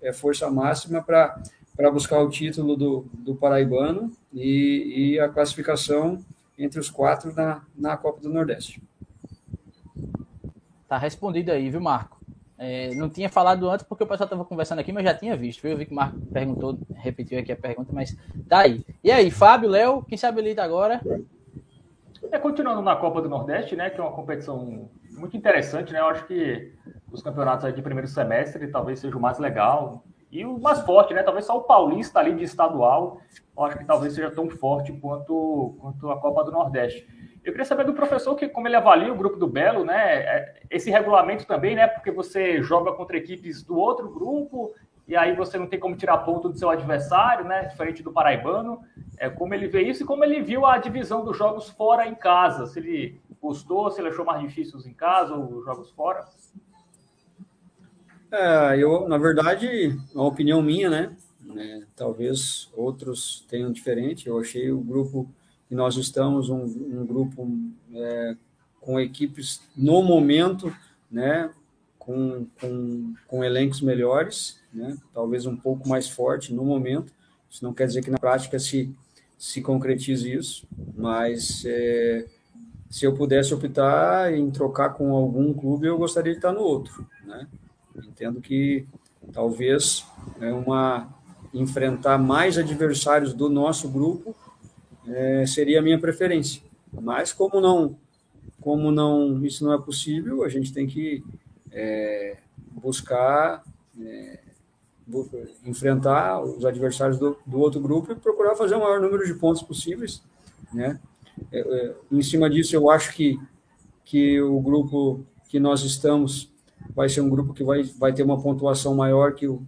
é, é força máxima para buscar o título do, do Paraibano e, e a classificação entre os quatro na, na Copa do Nordeste. Tá respondido aí, viu, Marco? É, não tinha falado antes porque o pessoal estava conversando aqui, mas já tinha visto. Eu vi que o Marco perguntou, repetiu aqui a pergunta, mas tá aí. E aí, Fábio, Léo, quem sabe ele agora? É, continuando na Copa do Nordeste, né, que é uma competição muito interessante, né? Eu acho que os campeonatos de primeiro semestre talvez seja o mais legal e o mais forte, né? Talvez só o Paulista ali de estadual, eu acho que talvez seja tão forte quanto, quanto a Copa do Nordeste. Eu queria saber do professor que como ele avalia o grupo do Belo, né? É, esse regulamento também, né? Porque você joga contra equipes do outro grupo e aí você não tem como tirar ponto do seu adversário, né? Diferente do paraibano. É como ele vê isso e como ele viu a divisão dos jogos fora em casa. Se ele gostou, se ele achou mais difíceis em casa ou jogos fora. É, eu, na verdade, uma opinião minha, né? É, talvez outros tenham diferente. Eu achei o grupo que nós estamos um, um grupo é, com equipes no momento, né, com, com, com elencos melhores, né, talvez um pouco mais forte no momento. Isso não quer dizer que na prática se, se concretize isso, mas é, se eu pudesse optar em trocar com algum clube, eu gostaria de estar no outro. Né? Entendo que talvez é uma enfrentar mais adversários do nosso grupo é, seria a minha preferência. Mas como não, como não, isso não é possível, a gente tem que é, buscar é, enfrentar os adversários do, do, outro grupo e procurar fazer o maior número de pontos possíveis, né? É, é, em cima disso, eu acho que que o grupo que nós estamos vai ser um grupo que vai, vai ter uma pontuação maior que o,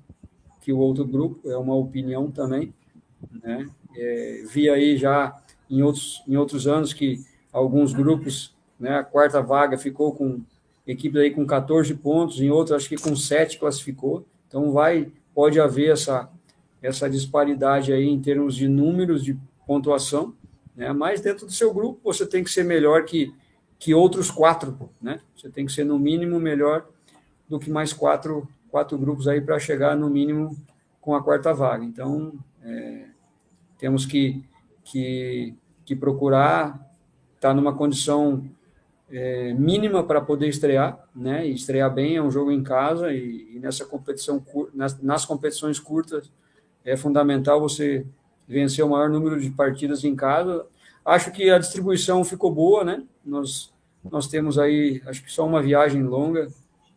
que o outro grupo, é uma opinião também, né? É, vi aí já em outros, em outros anos que alguns grupos, né, a quarta vaga ficou com equipe aí com 14 pontos, em outros acho que com 7 classificou. Então vai pode haver essa essa disparidade aí em termos de números de pontuação, né? Mas dentro do seu grupo você tem que ser melhor que que outros quatro, né? Você tem que ser no mínimo melhor do que mais quatro quatro grupos aí para chegar no mínimo com a quarta vaga. Então é, temos que que, que procurar estar tá numa condição é, mínima para poder estrear, né? E estrear bem é um jogo em casa e, e nessa competição nas, nas, competições curtas é fundamental você vencer o maior número de partidas em casa. Acho que a distribuição ficou boa, né? Nós nós temos aí acho que só uma viagem longa,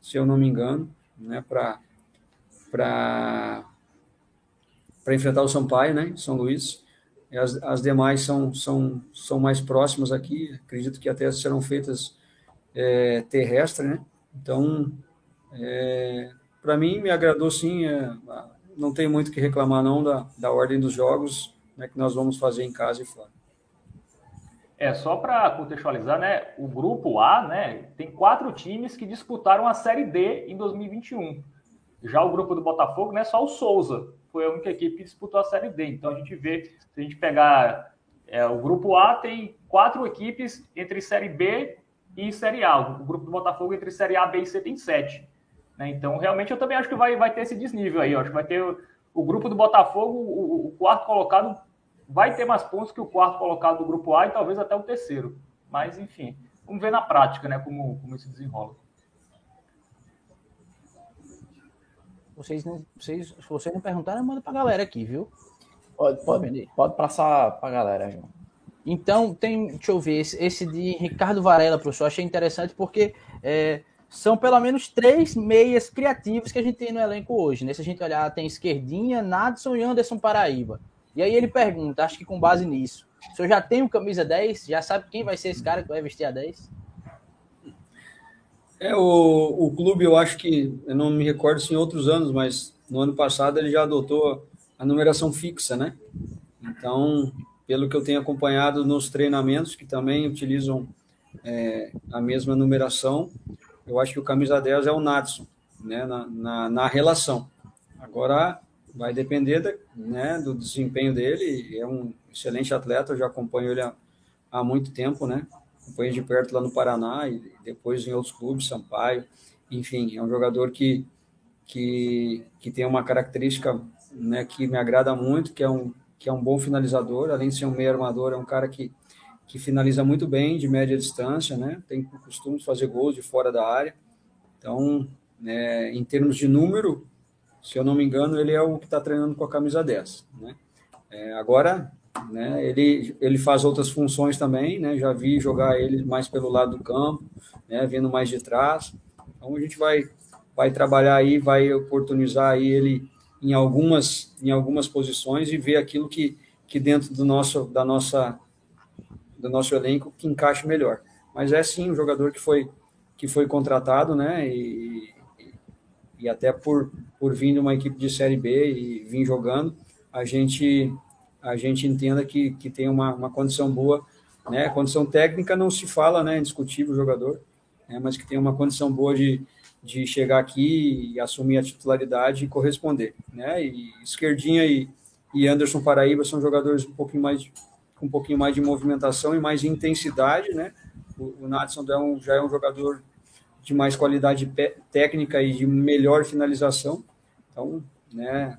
se eu não me engano, né? Para para para enfrentar o Sampaio, né? São Luís. As, as demais são, são, são mais próximas aqui, acredito que até serão feitas é, terrestre, né? Então, é, para mim, me agradou sim, é, não tem muito que reclamar não da, da ordem dos jogos né, que nós vamos fazer em casa e fora. É, só para contextualizar, né, o grupo A, né, tem quatro times que disputaram a Série D em 2021. Já o grupo do Botafogo, né, só o Souza foi a única equipe que disputou a Série D. Então a gente vê, se a gente pegar é, o grupo A, tem quatro equipes entre Série B e Série A. O grupo do Botafogo entre Série A, B e C tem sete. Né? Então, realmente, eu também acho que vai, vai ter esse desnível aí. Eu acho que vai ter o, o grupo do Botafogo, o, o, quarto colocado, vai ter mais pontos que o quarto colocado do grupo A e talvez até o terceiro. Mas, enfim, vamos ver na prática né, como, como isso desenrola. Vocês não, vocês, se vocês não perguntaram, manda pra galera aqui, viu? Pode, pode, pode passar pra galera, João. Então, tem, deixa eu ver, esse, esse de Ricardo Varela, professor, achei interessante porque é, são pelo menos três meias criativos que a gente tem no elenco hoje. Né? Se a gente olhar, tem Esquerdinha, Nadson e Anderson Paraíba. E aí ele pergunta, acho que com base nisso, o senhor já tem o camisa 10? Já sabe quem vai ser esse cara que vai vestir a 10? É, o, o clube, eu acho que, eu não me recordo se em outros anos, mas no ano passado ele já adotou a numeração fixa, né? Então, pelo que eu tenho acompanhado nos treinamentos, que também utilizam é, a mesma numeração, eu acho que o camisa 10 é o Natson, né, na, na, na relação. Agora, vai depender da, né, do desempenho dele, é um excelente atleta, eu já acompanho ele há, há muito tempo, né? Acompanhei de perto lá no Paraná e depois em outros clubes, Sampaio. Enfim, é um jogador que, que, que tem uma característica né, que me agrada muito, que é, um, que é um bom finalizador, além de ser um meio armador, é um cara que, que finaliza muito bem de média distância, né? Tem o costume de fazer gols de fora da área. Então, né, em termos de número, se eu não me engano, ele é o que está treinando com a camisa 10. Né? É, agora, né? Ele, ele faz outras funções também, né? já vi jogar ele mais pelo lado do campo, né? vindo mais de trás. Então a gente vai, vai trabalhar aí, vai oportunizar aí ele em algumas, em algumas posições e ver aquilo que, que dentro do nosso, da nossa, do nosso elenco que encaixe melhor. Mas é sim um jogador que foi, que foi contratado, né? E, e até por, por vir de uma equipe de Série B e vir jogando, a gente a gente entenda que, que tem uma, uma condição boa, né? Condição técnica não se fala, né? Indiscutível o jogador, né? mas que tem uma condição boa de, de chegar aqui e assumir a titularidade e corresponder, né? E Esquerdinha e, e Anderson Paraíba são jogadores um pouquinho mais com um pouquinho mais de movimentação e mais intensidade, né? O, o Natson é um, já é um jogador de mais qualidade técnica e de melhor finalização, então, né?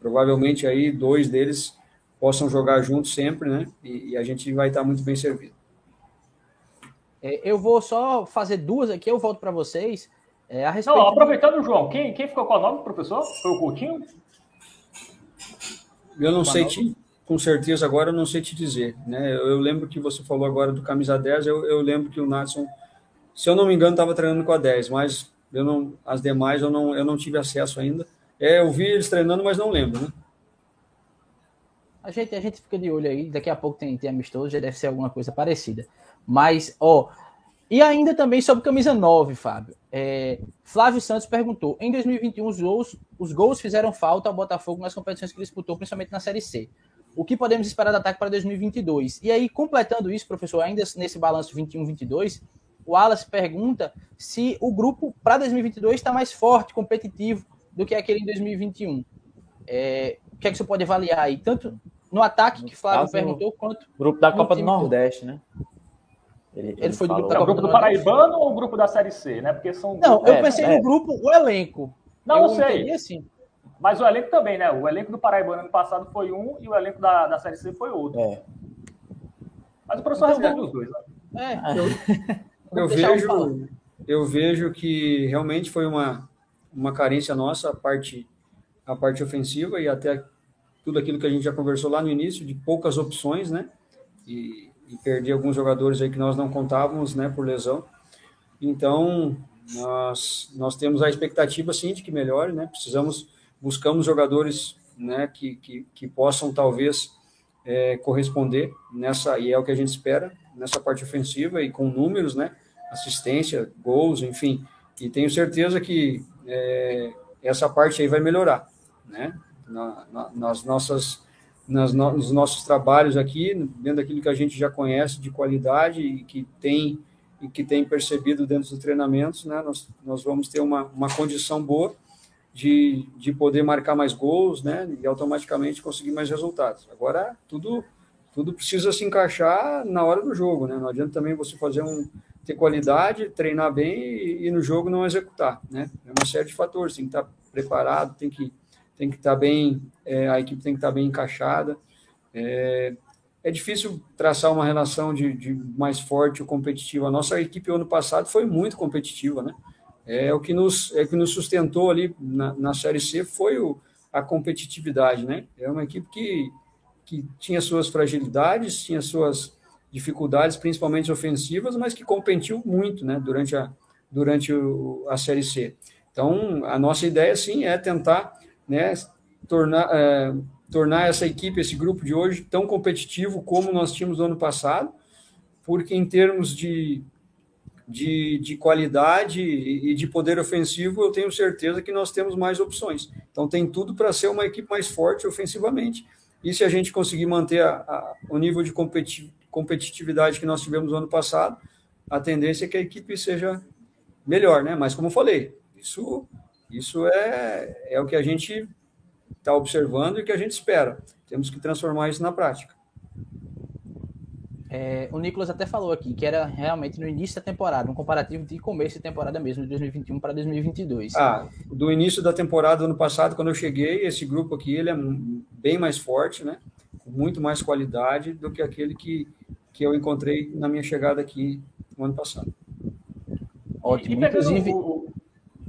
Provavelmente aí dois deles possam jogar juntos sempre, né? E, e a gente vai estar muito bem servido. É, eu vou só fazer duas aqui, eu volto para vocês. É, a respeito Não, aproveitando, João, quem, quem ficou com o nome, professor? Foi o Coutinho? Eu não sei te, com certeza agora eu não sei te dizer, né? Eu, eu, lembro que você falou agora do camisa 10, eu, eu lembro que o Natson, se eu não me engano, estava treinando com a 10, mas eu não, as demais eu não, eu não tive acesso ainda. É, eu vi eles treinando, mas não lembro, né? A gente, a gente fica de olho aí, daqui a pouco tem, tem amistoso, já deve ser alguma coisa parecida. Mas, ó, e ainda também sobre camisa 9, Fábio. É, Flávio Santos perguntou: em 2021, os gols, os gols fizeram falta ao Botafogo nas competições que disputou, principalmente na Série C. o que podemos esperar do ataque para 2022? E aí, completando isso, professor, ainda nesse balanço 21-22, o Wallace pergunta se o grupo para 2022 está mais forte, competitivo do que aquele em 2021. É, o que é que você pode avaliar aí? Tanto no ataque, que Flávio caso, perguntou, quanto. Grupo da Copa do Nordeste, né? Ele, ele, ele foi do grupo, da é, o grupo do Paraibano ou o grupo da Série C, né? Porque são. Não, eu pensei é, no grupo, o elenco. Não, eu sei. Assim. Mas o elenco também, né? O elenco do Paraibano ano passado foi um e o elenco da, da Série C foi outro. É. Mas o professor respondeu os dois, né? É, eu, eu vejo, eu vejo que realmente foi uma, uma carência nossa, a parte, a parte ofensiva e até tudo aquilo que a gente já conversou lá no início, de poucas opções, né? E, e perder alguns jogadores aí que nós não contávamos, né, por lesão. Então, nós, nós temos a expectativa, sim, de que melhore, né? Precisamos, buscamos jogadores, né, que, que, que possam, talvez, é, corresponder nessa, e é o que a gente espera, nessa parte ofensiva e com números, né? Assistência, gols, enfim. E tenho certeza que é, essa parte aí vai melhorar, né? Na, na, nas nossas nas, nos nossos trabalhos aqui, dentro daquilo que a gente já conhece de qualidade e que tem e que tem percebido dentro dos treinamentos, né, nós, nós vamos ter uma, uma condição boa de, de poder marcar mais gols, né, e automaticamente conseguir mais resultados. Agora, tudo tudo precisa se encaixar na hora do jogo, né, não adianta também você fazer um, ter qualidade, treinar bem e, e no jogo não executar, né, é uma série de fatores, tem que estar preparado, tem que tem que estar bem, é, a equipe tem que estar bem encaixada. É, é difícil traçar uma relação de, de, mais forte ou competitiva. A nossa equipe ano passado foi muito competitiva, né? É o que nos, é que nos sustentou ali na, na Série C foi o, a competitividade, né? É uma equipe que, que tinha suas fragilidades, tinha suas dificuldades, principalmente ofensivas, mas que competiu muito, né? Durante a, durante o, a Série C. Então, a nossa ideia, sim, é tentar né, tornar, é, tornar essa equipe, esse grupo de hoje, tão competitivo como nós tínhamos no ano passado, porque em termos de, de, de qualidade e de poder ofensivo, eu tenho certeza que nós temos mais opções. Então, tem tudo para ser uma equipe mais forte ofensivamente. E se a gente conseguir manter a, a, o nível de competitividade que nós tivemos no ano passado, a tendência é que a equipe seja melhor, né? Mas, como eu falei, isso isso é, é o que a gente está observando e que a gente espera. Temos que transformar isso na prática. É, o Nicolas até falou aqui que era realmente no início da temporada, um comparativo de começo de temporada mesmo, de 2021 para 2022. Ah, do início da temporada do ano passado, quando eu cheguei, esse grupo aqui ele é bem mais forte, né? Com muito mais qualidade do que aquele que, que eu encontrei na minha chegada aqui no ano passado. Ótimo. Inclusive, o,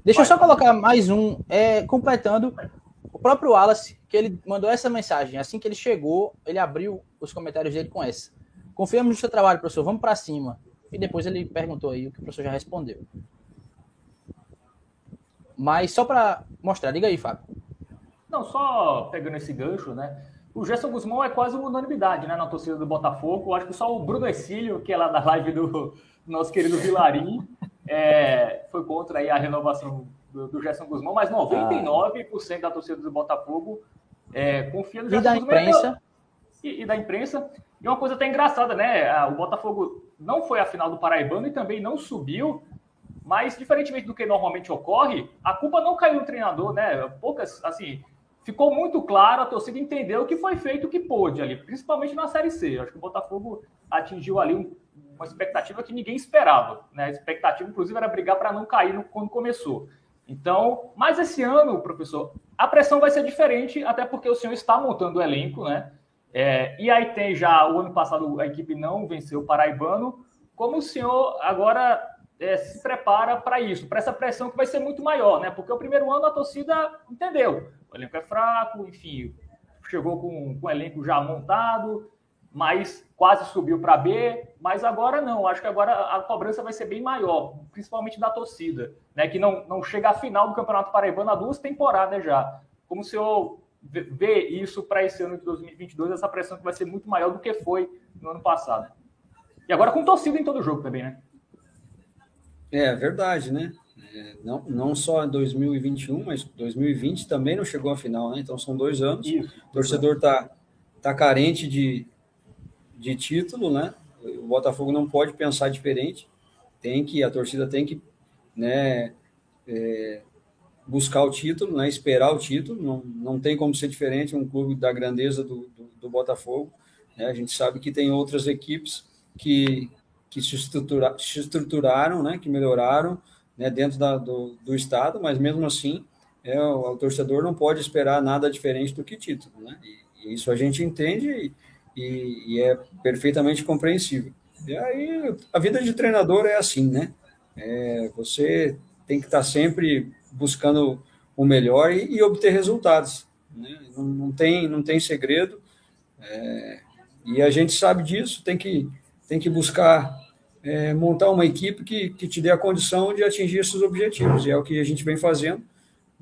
Deixa eu só colocar mais um, é, completando o próprio Wallace, que ele mandou essa mensagem. Assim que ele chegou, ele abriu os comentários dele com essa. Confiamos no seu trabalho, professor, vamos para cima. E depois ele perguntou aí o que o professor já respondeu. Mas só para mostrar, diga aí, Fábio. Não, só pegando esse gancho, né? O Gerson Guzmão é quase uma unanimidade, né, na torcida do Botafogo. Acho que só o Bruno Exílio, que é lá da live do nosso querido Vilarim, é, foi contra aí a renovação do, do Gerson Guzmão, mas 99% ah. da torcida do Botafogo é, confia no Gerson e da Guzmão. Imprensa. E, e, da imprensa. E uma coisa até engraçada, né? O Botafogo não foi a final do Paraibano e também não subiu, mas diferentemente do que normalmente ocorre, a culpa não caiu no treinador, né? Poucas, assim, ficou muito claro, a torcida entendeu que foi feito o que pôde ali, principalmente na Série C. Acho que o Botafogo atingiu ali um, uma expectativa que ninguém esperava. Né? A expectativa, inclusive, era brigar para não cair no, quando começou. Então, mas esse ano, professor, a pressão vai ser diferente, até porque o senhor está montando o elenco, né? É, e aí tem já, o ano passado a equipe não venceu o Paraibano. Como o senhor agora é, se prepara para isso, para essa pressão que vai ser muito maior, né? Porque o primeiro ano a torcida entendeu. O elenco é fraco, enfim, chegou com, com o elenco já montado, mas quase subiu para B, mas agora não. Acho que agora a cobrança vai ser bem maior, principalmente da torcida, né? Que não, não chega à final do Campeonato Paraibano há duas temporadas já. Como o senhor vê isso para esse ano de 2022, essa pressão que vai ser muito maior do que foi no ano passado. E agora com torcida em todo jogo também, né? É verdade, né? É, não, não só 2021, mas 2020 também não chegou à final, né? Então são dois anos. Isso. O torcedor está tá carente de, de título, né? O Botafogo não pode pensar diferente. Tem que a torcida tem que, né, é, buscar o título, né, esperar o título. Não, não tem como ser diferente um clube da grandeza do, do, do Botafogo. Né? A gente sabe que tem outras equipes que, que se, estrutura, se estruturaram, né, que melhoraram né, dentro da, do, do estado, mas mesmo assim é, o, o, torcedor não pode esperar nada diferente do que título. Né? E, e isso a gente entende e, e, e, é perfeitamente compreensível. E aí a vida de treinador é assim, né? É, você tem que estar sempre buscando o melhor e, e obter resultados. Né? Não, não, tem, não tem segredo. É, e a gente sabe disso, tem que, tem que buscar é, montar uma equipe que, que te dê a condição de atingir esses objetivos. E é o que a gente vem fazendo.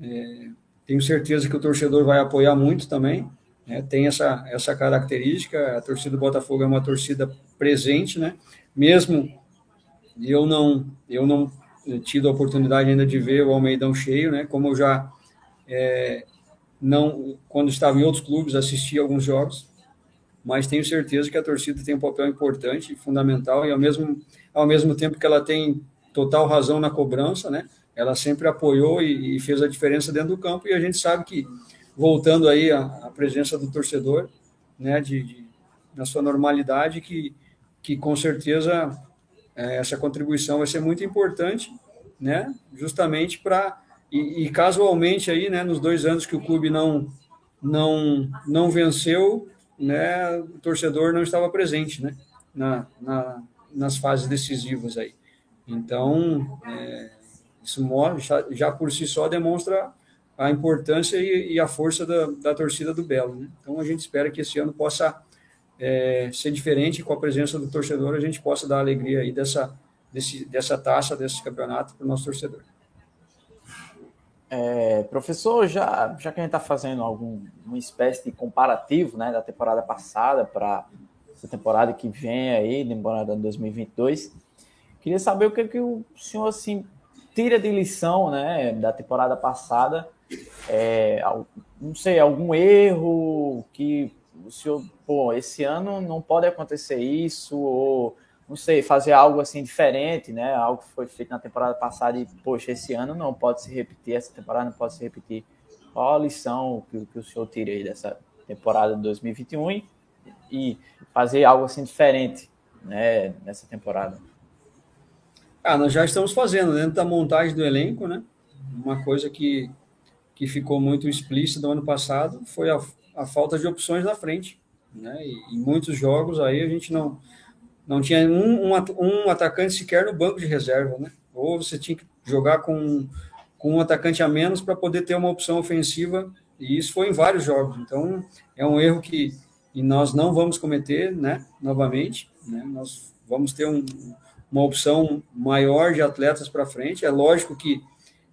É, tenho certeza que o torcedor vai apoiar muito também. Né? Tem essa, essa característica. A torcida do Botafogo é uma torcida presente, né? mesmo eu não, eu não tido a oportunidade ainda de ver o Almeidão cheio, né? Como eu já é, não, quando estava em outros clubes, assisti alguns jogos, mas tenho certeza que a torcida tem um papel importante, fundamental e ao mesmo ao mesmo tempo que ela tem total razão na cobrança, né? Ela sempre apoiou e, e fez a diferença dentro do campo e a gente sabe que voltando aí a, a presença do torcedor, né? De, de, na sua normalidade que que com certeza é, essa contribuição vai ser muito importante, né? Justamente para e, e, casualmente aí, né? Nos dois anos que o clube não não não venceu, né? O torcedor não estava presente, né? Na, na nas fases decisivas aí. Então, é, isso já, por si só demonstra a importância e, e a força da, da, torcida do Belo. Né? Então, a gente espera que esse ano possa é, ser diferente com a presença do torcedor, a gente possa dar alegria aí dessa, desse, dessa taça, desse campeonato para o nosso torcedor. É, professor, já, já que a gente está fazendo algum, uma espécie de comparativo né, da temporada passada para essa temporada que vem aí, temporada de 2022, queria saber o que, que o senhor assim, tira de lição né, da temporada passada, é, não sei, algum erro que o senhor, pô, esse ano não pode acontecer isso, ou não sei, fazer algo assim diferente, né? Algo que foi feito na temporada passada e, poxa, esse ano não pode se repetir, essa temporada não pode se repetir. Qual a lição que, que o senhor tira aí dessa temporada de 2021 e, e fazer algo assim diferente, né, nessa temporada? Ah, nós já estamos fazendo dentro da montagem do elenco, né? Uma coisa que, que ficou muito explícita no ano passado foi a a falta de opções na frente. Né? E, em muitos jogos aí a gente não, não tinha um, um, um, atacante sequer no banco de reserva. Né? Ou você tinha que jogar com, com um atacante a menos para poder ter uma opção ofensiva, e isso foi em vários jogos. Então é um erro que e nós não vamos cometer né, novamente. Né? Nós vamos ter um, uma opção maior de atletas para frente. É lógico que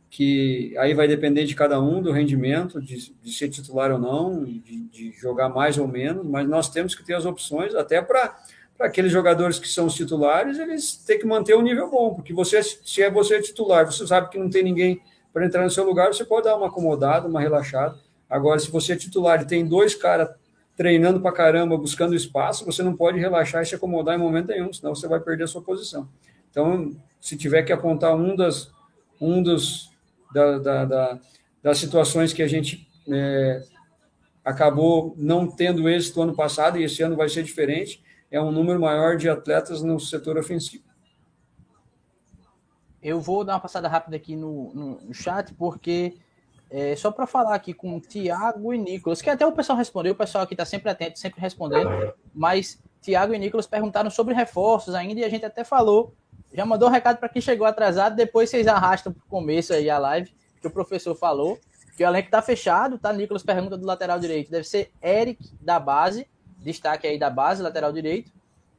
que aí vai depender de cada um, do rendimento, de, de ser titular ou não, de, de, jogar mais ou menos, mas nós temos que ter as opções até para aqueles jogadores que são os titulares, eles têm que manter um nível bom, porque você, se é você titular, você sabe que não tem ninguém para entrar no seu lugar, você pode dar uma acomodada, uma relaxada. Agora, se você é titular e tem dois caras treinando para caramba, buscando espaço, você não pode relaxar e se acomodar em momento nenhum, senão você vai perder a sua posição. Então, se tiver que apontar um, das, um dos da, da, da, das situações que a gente é, acabou não tendo êxito ano passado, e esse ano vai ser diferente, é um número maior de atletas no setor ofensivo. Eu vou dar uma passada rápida aqui no, no chat, porque é, só para falar aqui com o Tiago e Nicolas, que até o pessoal respondeu, o pessoal aqui está sempre atento, sempre respondendo, mas Tiago e Nicolas perguntaram sobre reforços ainda, e a gente até falou já mandou um recado para quem chegou atrasado, depois vocês arrastam para o começo aí a live, que o professor falou, que o elenco está fechado, tá? Nicolas pergunta do lateral direito, deve ser Eric da base, destaque aí da base, lateral direito.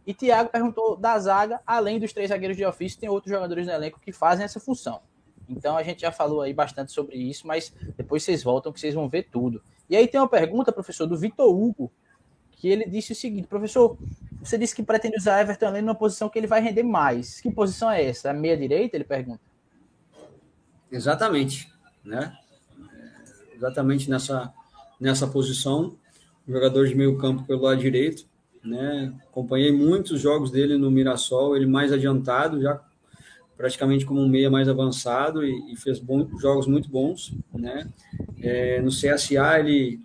E Thiago perguntou da zaga, além dos três zagueiros de ofício, tem outros jogadores no elenco que fazem essa função. Então a gente já falou aí bastante sobre isso, mas depois vocês voltam que vocês vão ver tudo. E aí tem uma pergunta, professor, do Vitor Hugo, que ele disse o seguinte: professor, você disse que pretende usar Everton ali numa posição que ele vai render mais. Que posição é essa? A meia direita? Ele pergunta. Exatamente, né? É, exatamente nessa nessa posição, jogador de meio campo pelo lado direito, né? Acompanhei muitos jogos dele no Mirassol, ele mais adiantado, já praticamente como um meia mais avançado e, e fez bons, jogos muito bons, né? É, no CSA ele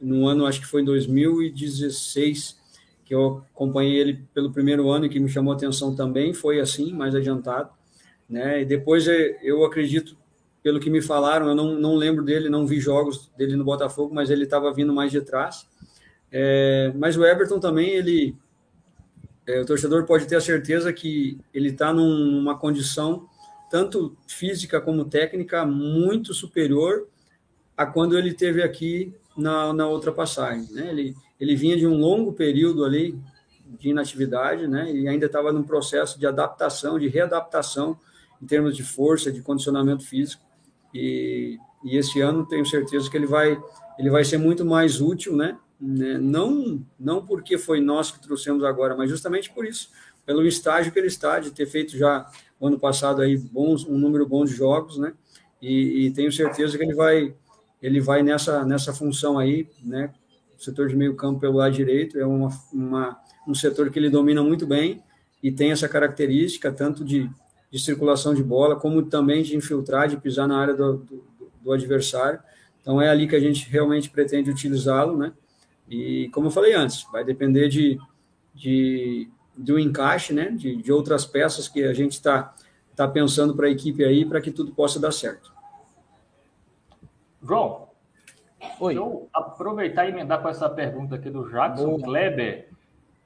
no ano acho que foi em 2016 que eu acompanhei ele pelo primeiro ano e que me chamou a atenção também foi assim mais adiantado, né? E depois é, eu acredito pelo que me falaram, eu não, não lembro dele, não vi jogos dele no Botafogo, mas ele estava vindo mais de trás. É, mas o Everton também, ele é, o torcedor pode ter a certeza que ele está numa condição tanto física como técnica muito superior a quando ele teve aqui na, na outra passagem. Né? Ele, ele vinha de um longo período ali de inatividade, né? E ainda estava num processo de adaptação, de readaptação em termos de força, de condicionamento físico. E, e esse ano tenho certeza que ele vai ele vai ser muito mais útil, né? né? Não, não porque foi nós que trouxemos agora, mas justamente por isso, pelo estágio que ele está, de ter feito já ano passado aí bons, um número bom de jogos, né? E, e, tenho certeza que ele vai, ele vai nessa, nessa função aí, né? O setor de meio campo pelo lado direito é uma, uma, um setor que ele domina muito bem e tem essa característica tanto de, de circulação de bola, como também de infiltrar, de pisar na área do, do, do adversário. Então é ali que a gente realmente pretende utilizá-lo, né? E como eu falei antes, vai depender de, de do encaixe, né? De, de outras peças que a gente está tá pensando para a equipe aí, para que tudo possa dar certo. João, Oi. deixa eu aproveitar e emendar com essa pergunta aqui do Jackson Boa. Kleber,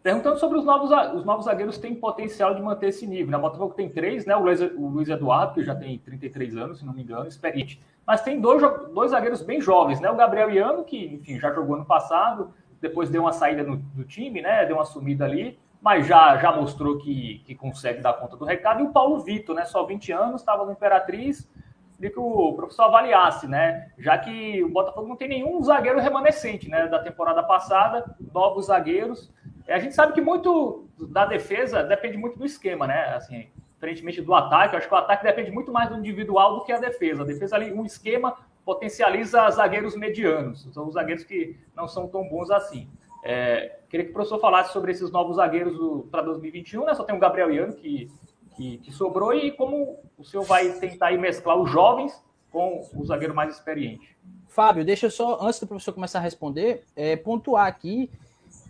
perguntando sobre os novos, os novos zagueiros têm potencial de manter esse nível. Na né? Botafogo tem três, né? O Luiz, o Luiz Eduardo, que já tem 33 anos, se não me engano, experiente mas tem dois, dois zagueiros bem jovens, né? O Gabriel Iano, que, enfim, já jogou ano passado, depois deu uma saída no, do time, né? Deu uma sumida ali, mas já, já mostrou que, que consegue dar conta do recado. E o Paulo Vitor, né? Só 20 anos, estava no Imperatriz, queria que o professor avaliasse, né? Já que o Botafogo não tem nenhum zagueiro remanescente, né? Da temporada passada, novos zagueiros. A gente sabe que muito da defesa depende muito do esquema, né? Assim, diferentemente do ataque. Acho que o ataque depende muito mais do individual do que a defesa. A defesa ali, um esquema potencializa zagueiros medianos, são os zagueiros que não são tão bons assim. É, queria que o professor falasse sobre esses novos zagueiros para 2021, né? Só tem o Gabriel Iano que, que, que, sobrou e como o senhor vai tentar mesclar os jovens com o zagueiro mais experiente. Fábio, deixa eu só, antes do professor começar a responder, é, pontuar aqui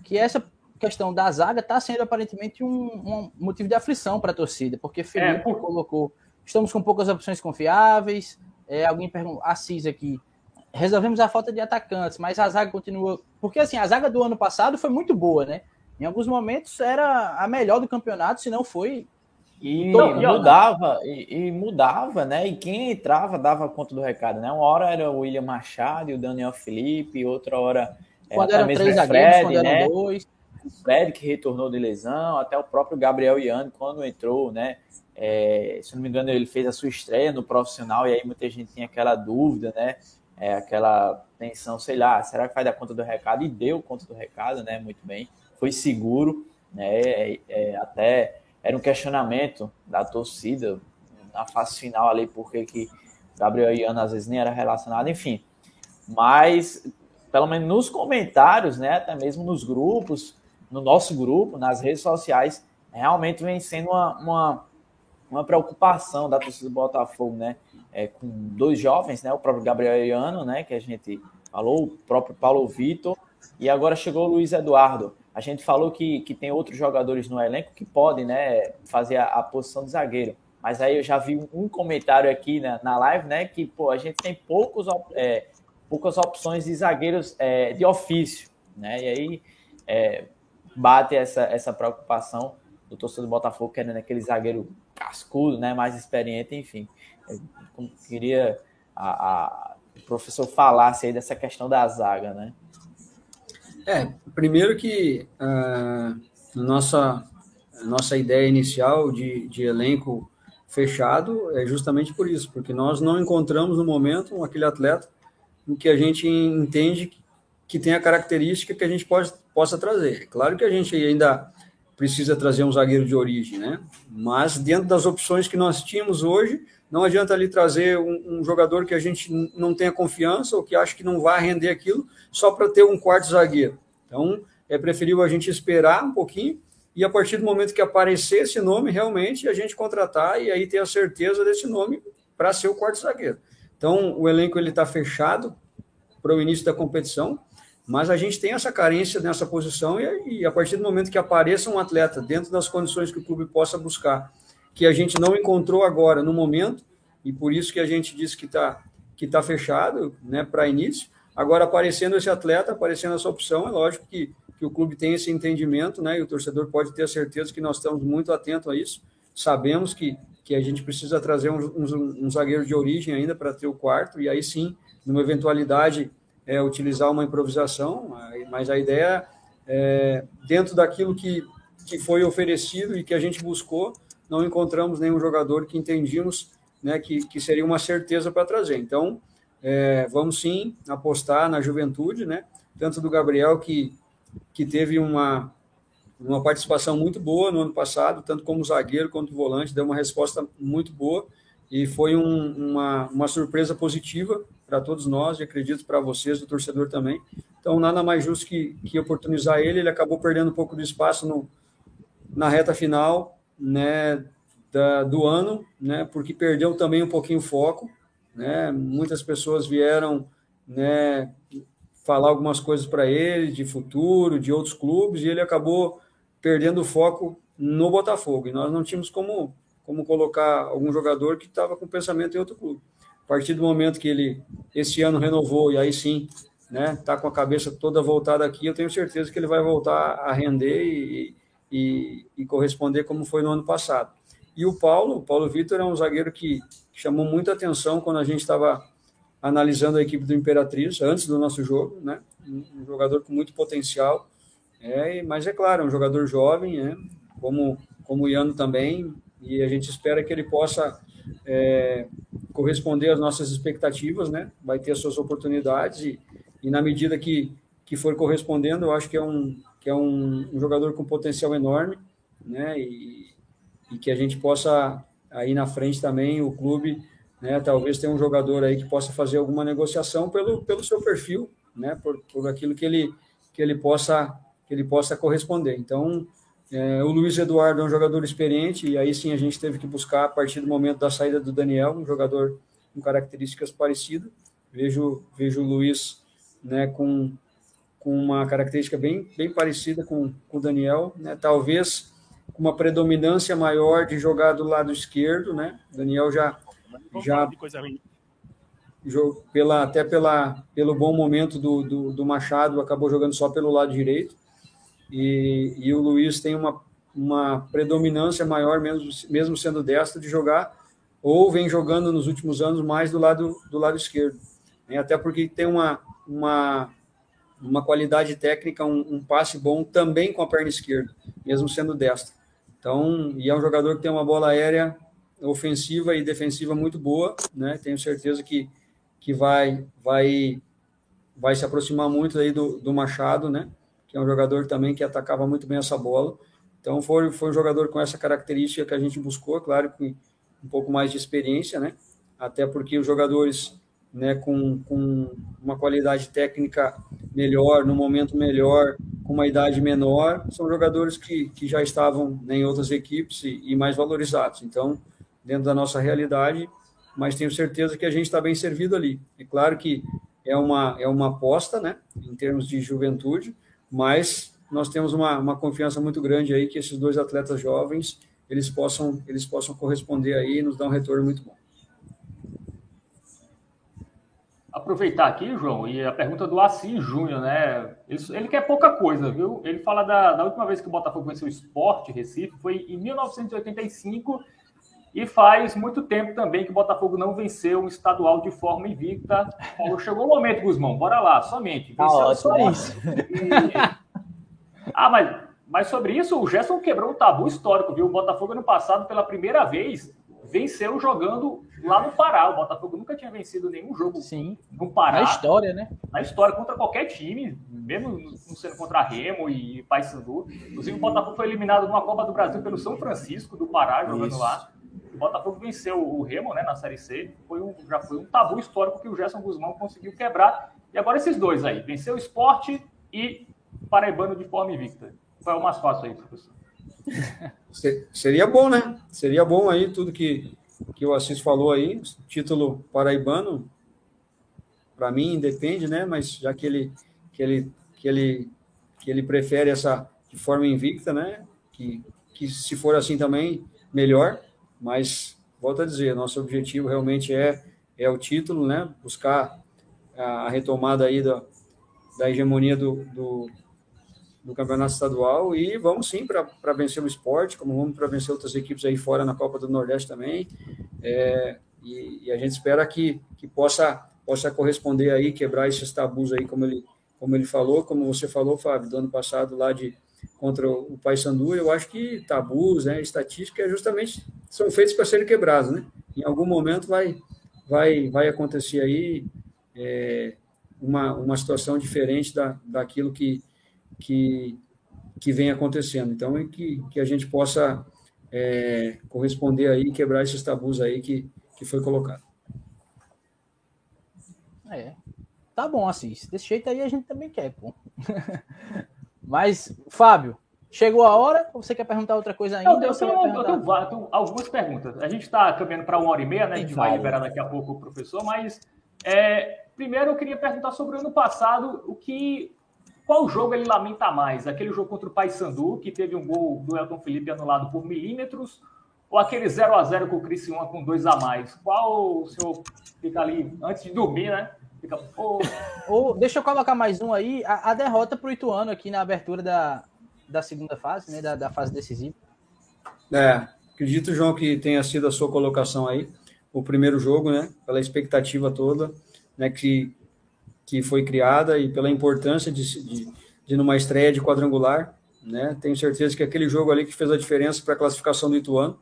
que essa questão da zaga está sendo aparentemente um, um, motivo de aflição para a torcida, porque é, Felipe é, por... colocou, estamos com poucas opções confiáveis, é, alguém perguntou, Assis aqui, resolvemos a falta de atacantes, mas a zaga continua, porque assim, a zaga do ano passado foi muito boa, né? Em alguns momentos era a melhor do campeonato, se não foi e mudava, e, e, mudava, né? E quem entrava dava conta do recado, né? Uma hora era o William Machado e o Daniel Felipe, outra hora quando eram três zagueiros, quando eram né? dois o Fred, que retornou de lesão, até o próprio Gabriel Iane, quando entrou, né? É, se não me engano, ele fez a sua estreia no profissional, e aí muita gente tinha aquela dúvida, né? É, aquela tensão, sei lá, será que vai dar conta do recado? E deu conta do recado, né? Muito bem. Foi seguro, né? É, é, até era um questionamento da torcida na fase final ali, porque que Gabriel Iano às vezes nem era relacionado, enfim. Mas, pelo menos nos comentários, né? Até mesmo nos grupos, no nosso grupo, nas redes sociais, realmente vem sendo uma, uma, uma preocupação da torcida do Botafogo, né? É, com dois jovens, né? O próprio Gabriel Iano, né? Que a gente falou, o próprio Paulo Vitor, e agora chegou o Luiz Eduardo. A gente falou que, que tem outros jogadores no elenco que podem, né? Fazer a, a posição de zagueiro. Mas aí eu já vi um comentário aqui na, na live, né? Que, pô, a gente tem poucos, é, poucas opções de zagueiros é, de ofício, né? E aí, é, bate essa, essa preocupação do torcedor do Botafogo querendo aquele zagueiro cascudo, né, mais experiente, enfim. Eu queria a, a, o professor falasse aí dessa questão da zaga, né? É, primeiro que uh, nossa, nossa ideia inicial de, de elenco fechado é justamente por isso, porque nós não encontramos no momento aquele atleta em que a gente entende que tem a característica que a gente pode, possa trazer. Claro que a gente ainda precisa trazer um zagueiro de origem, né? Mas dentro das opções que nós tínhamos hoje, não adianta ali trazer um, um jogador que a gente não tenha confiança ou que acha que não vai render aquilo só para ter um quarto zagueiro. Então, é preferível a gente esperar um pouquinho e a partir do momento que aparecer esse nome, realmente a gente contratar e aí ter a certeza desse nome para ser o quarto zagueiro. Então, o elenco ele está fechado para o início da competição, mas a gente tem essa carência nessa posição e, e, a partir do momento que apareça um atleta dentro das condições que o clube possa buscar, que a gente não encontrou agora no momento, e por isso que a gente disse que está que tá fechado né, para início, agora aparecendo esse atleta, aparecendo essa opção, é lógico que, que o clube tem esse entendimento, né, e o torcedor pode ter a certeza que nós estamos muito atentos a isso, sabemos que, que a gente precisa trazer um, um, um zagueiro de origem ainda para ter o quarto, e aí sim, numa eventualidade é, utilizar uma improvisação, mas a ideia é, dentro daquilo que, que foi oferecido e que a gente buscou, não encontramos nenhum jogador que entendíamos né, que, que seria uma certeza para trazer. Então, é, vamos sim apostar na juventude, né, tanto do Gabriel, que, que teve uma, uma participação muito boa no ano passado, tanto como zagueiro quanto volante, deu uma resposta muito boa e foi um, uma, uma surpresa positiva para todos nós e acredito para vocês, o torcedor também. Então, nada mais justo que, que oportunizar ele. Ele acabou perdendo um pouco de espaço no, na reta final né, da, do ano, né, porque perdeu também um pouquinho o foco. Né? Muitas pessoas vieram né, falar algumas coisas para ele de futuro, de outros clubes, e ele acabou perdendo o foco no Botafogo. E nós não tínhamos como, como colocar algum jogador que estava com pensamento em outro clube. A partir do momento que ele esse ano renovou e aí sim, né, tá com a cabeça toda voltada aqui, eu tenho certeza que ele vai voltar a render e, e, e corresponder como foi no ano passado. E o Paulo, o Paulo Vitor é um zagueiro que chamou muita atenção quando a gente estava analisando a equipe do Imperatriz antes do nosso jogo, né? Um jogador com muito potencial, é, mas é claro, é um jogador jovem, né? Como como o Iano também, e a gente espera que ele possa é, corresponder às nossas expectativas, né? Vai ter as suas oportunidades e, e na medida que, que for correspondendo, eu acho que é um que é um, um jogador com potencial enorme, né? E, e, que a gente possa aí na frente também o clube, né? Talvez tenha um jogador aí que possa fazer alguma negociação pelo pelo seu perfil, né? Por, por aquilo que ele que ele possa que ele possa corresponder. Então é, o Luiz Eduardo é um jogador experiente, e aí sim a gente teve que buscar, a partir do momento da saída do Daniel, um jogador com características parecidas. Vejo, vejo o Luiz né, com, com uma característica bem, bem parecida com, com o Daniel, né, talvez com uma predominância maior de jogar do lado esquerdo. Né? O Daniel já. já pela, até pela, pelo bom momento do, do, do Machado, acabou jogando só pelo lado direito e, e o Luiz tem uma, uma predominância maior, mesmo, mesmo sendo destro, de jogar, ou vem jogando nos últimos anos mais do lado, do lado esquerdo. Né? Até porque tem uma, uma, uma qualidade técnica, um, um, passe bom também com a perna esquerda, mesmo sendo destro. Então, e é um jogador que tem uma bola aérea ofensiva e defensiva muito boa, né? Tenho certeza que, que vai, vai, vai se aproximar muito aí do, do Machado, né? Que é um jogador também que atacava muito bem essa bola. Então foi, foi um jogador com essa característica que a gente buscou, claro, com um pouco mais de experiência, né? Até porque os jogadores né, com, com uma qualidade técnica melhor, no momento melhor, com uma idade menor, são jogadores que, que já estavam né, em outras equipes e, e mais valorizados. Então, dentro da nossa realidade, mas tenho certeza que a gente está bem servido ali. É claro que é uma, é uma aposta, né, em termos de juventude, mas nós temos uma, uma confiança muito grande aí que esses dois atletas jovens eles possam eles possam corresponder aí e nos dar um retorno muito bom. Aproveitar aqui, João, e a pergunta do Assis Júnior, né? Ele, ele, quer pouca coisa, viu? Ele fala da, da última vez que o Botafogo venceu o esporte, Recife, foi em 1985 e faz muito tempo também que o Botafogo não venceu um estadual de forma invicta. chegou o momento, Guzmão, bora lá, somente. Tá ótimo, é isso. E... Ah, mas, mas sobre isso, o Gerson quebrou um tabu histórico, viu? O Botafogo, ano passado, pela primeira vez, venceu jogando lá no Pará. O Botafogo nunca tinha vencido nenhum jogo Sim. no Pará. Na história, né? Na história, contra qualquer time, mesmo não sendo contra Remo e Paysandu. Inclusive, o Botafogo foi eliminado numa Copa do Brasil pelo São Francisco do Pará, jogando Isso. lá. O Botafogo venceu o Remo né, na Série C. Foi um, já foi um tabu histórico que o Gerson Guzmão conseguiu quebrar. E agora esses dois aí, venceu o esporte e paraibano de forma invicta. Qual é o mais fácil aí, professor? Seria bom, né? Seria bom aí tudo que, que o Assis falou aí, título paraibano, para mim depende, né? Mas já que ele que ele que ele que ele prefere essa de forma invicta, né? Que que se for assim também melhor, mas volto a dizer, nosso objetivo realmente é é o título, né? Buscar a, retomada aí da, da hegemonia do, do, do campeonato estadual e vamos sim para vencer o esporte, como vamos para vencer outras equipes aí fora na Copa do Nordeste também. É, e, e, a gente espera que, que possa, possa corresponder aí, quebrar esses tabus aí, como ele, como ele falou, como você falou, Fábio, do ano passado lá de contra o Paysandu, eu acho que tabus, né, é justamente são feitos para serem quebrados, né? Em algum momento vai, vai, vai acontecer aí é, uma, uma situação diferente da, daquilo que, que, que vem acontecendo. Então, é que, que a gente possa é, corresponder aí, quebrar esses tabus aí que, que foi colocado. É, tá bom, assim, desse jeito aí a gente também quer, pô. Mas, Fábio, chegou a hora ou você quer perguntar outra coisa ainda? Eu, eu, tenho, eu, tenho, tenho, algumas perguntas. A gente está caminhando para uma hora e meia, né? A gente vai liberar daqui a pouco o professor, mas é, primeiro eu queria perguntar sobre o ano passado, o que qual jogo ele lamenta mais? Aquele jogo contra o Paysandu, que teve um gol do Elton Felipe anulado por milímetros, ou aquele 0 a 0 com o Criciúma com dois a mais? Qual o senhor fica ali antes de dormir, né? Fica, oh. Ou, deixa eu colocar mais um aí, a, a derrota para o Ituano aqui na abertura da, da segunda fase, né? Da, da fase decisiva. É, acredito, João, que tenha sido a sua colocação aí, o primeiro jogo, né? Pela expectativa toda, né? Que que foi criada e pela importância de, de, de numa estreia de quadrangular, né? Tenho certeza que aquele jogo ali que fez a diferença para a classificação do Ituano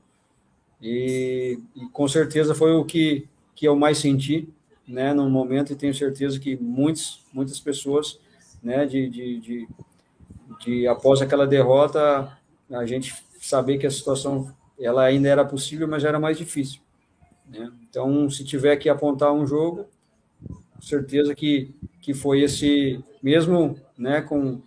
e, e, com certeza foi o que, que eu mais senti, né? No momento e tenho certeza que muitos, muitas pessoas, né? De, de, de, de após aquela derrota a gente saber que a situação ela ainda era possível, mas era mais difícil. Né? Então, se tiver que apontar um jogo, certeza que, que foi esse, mesmo né, com,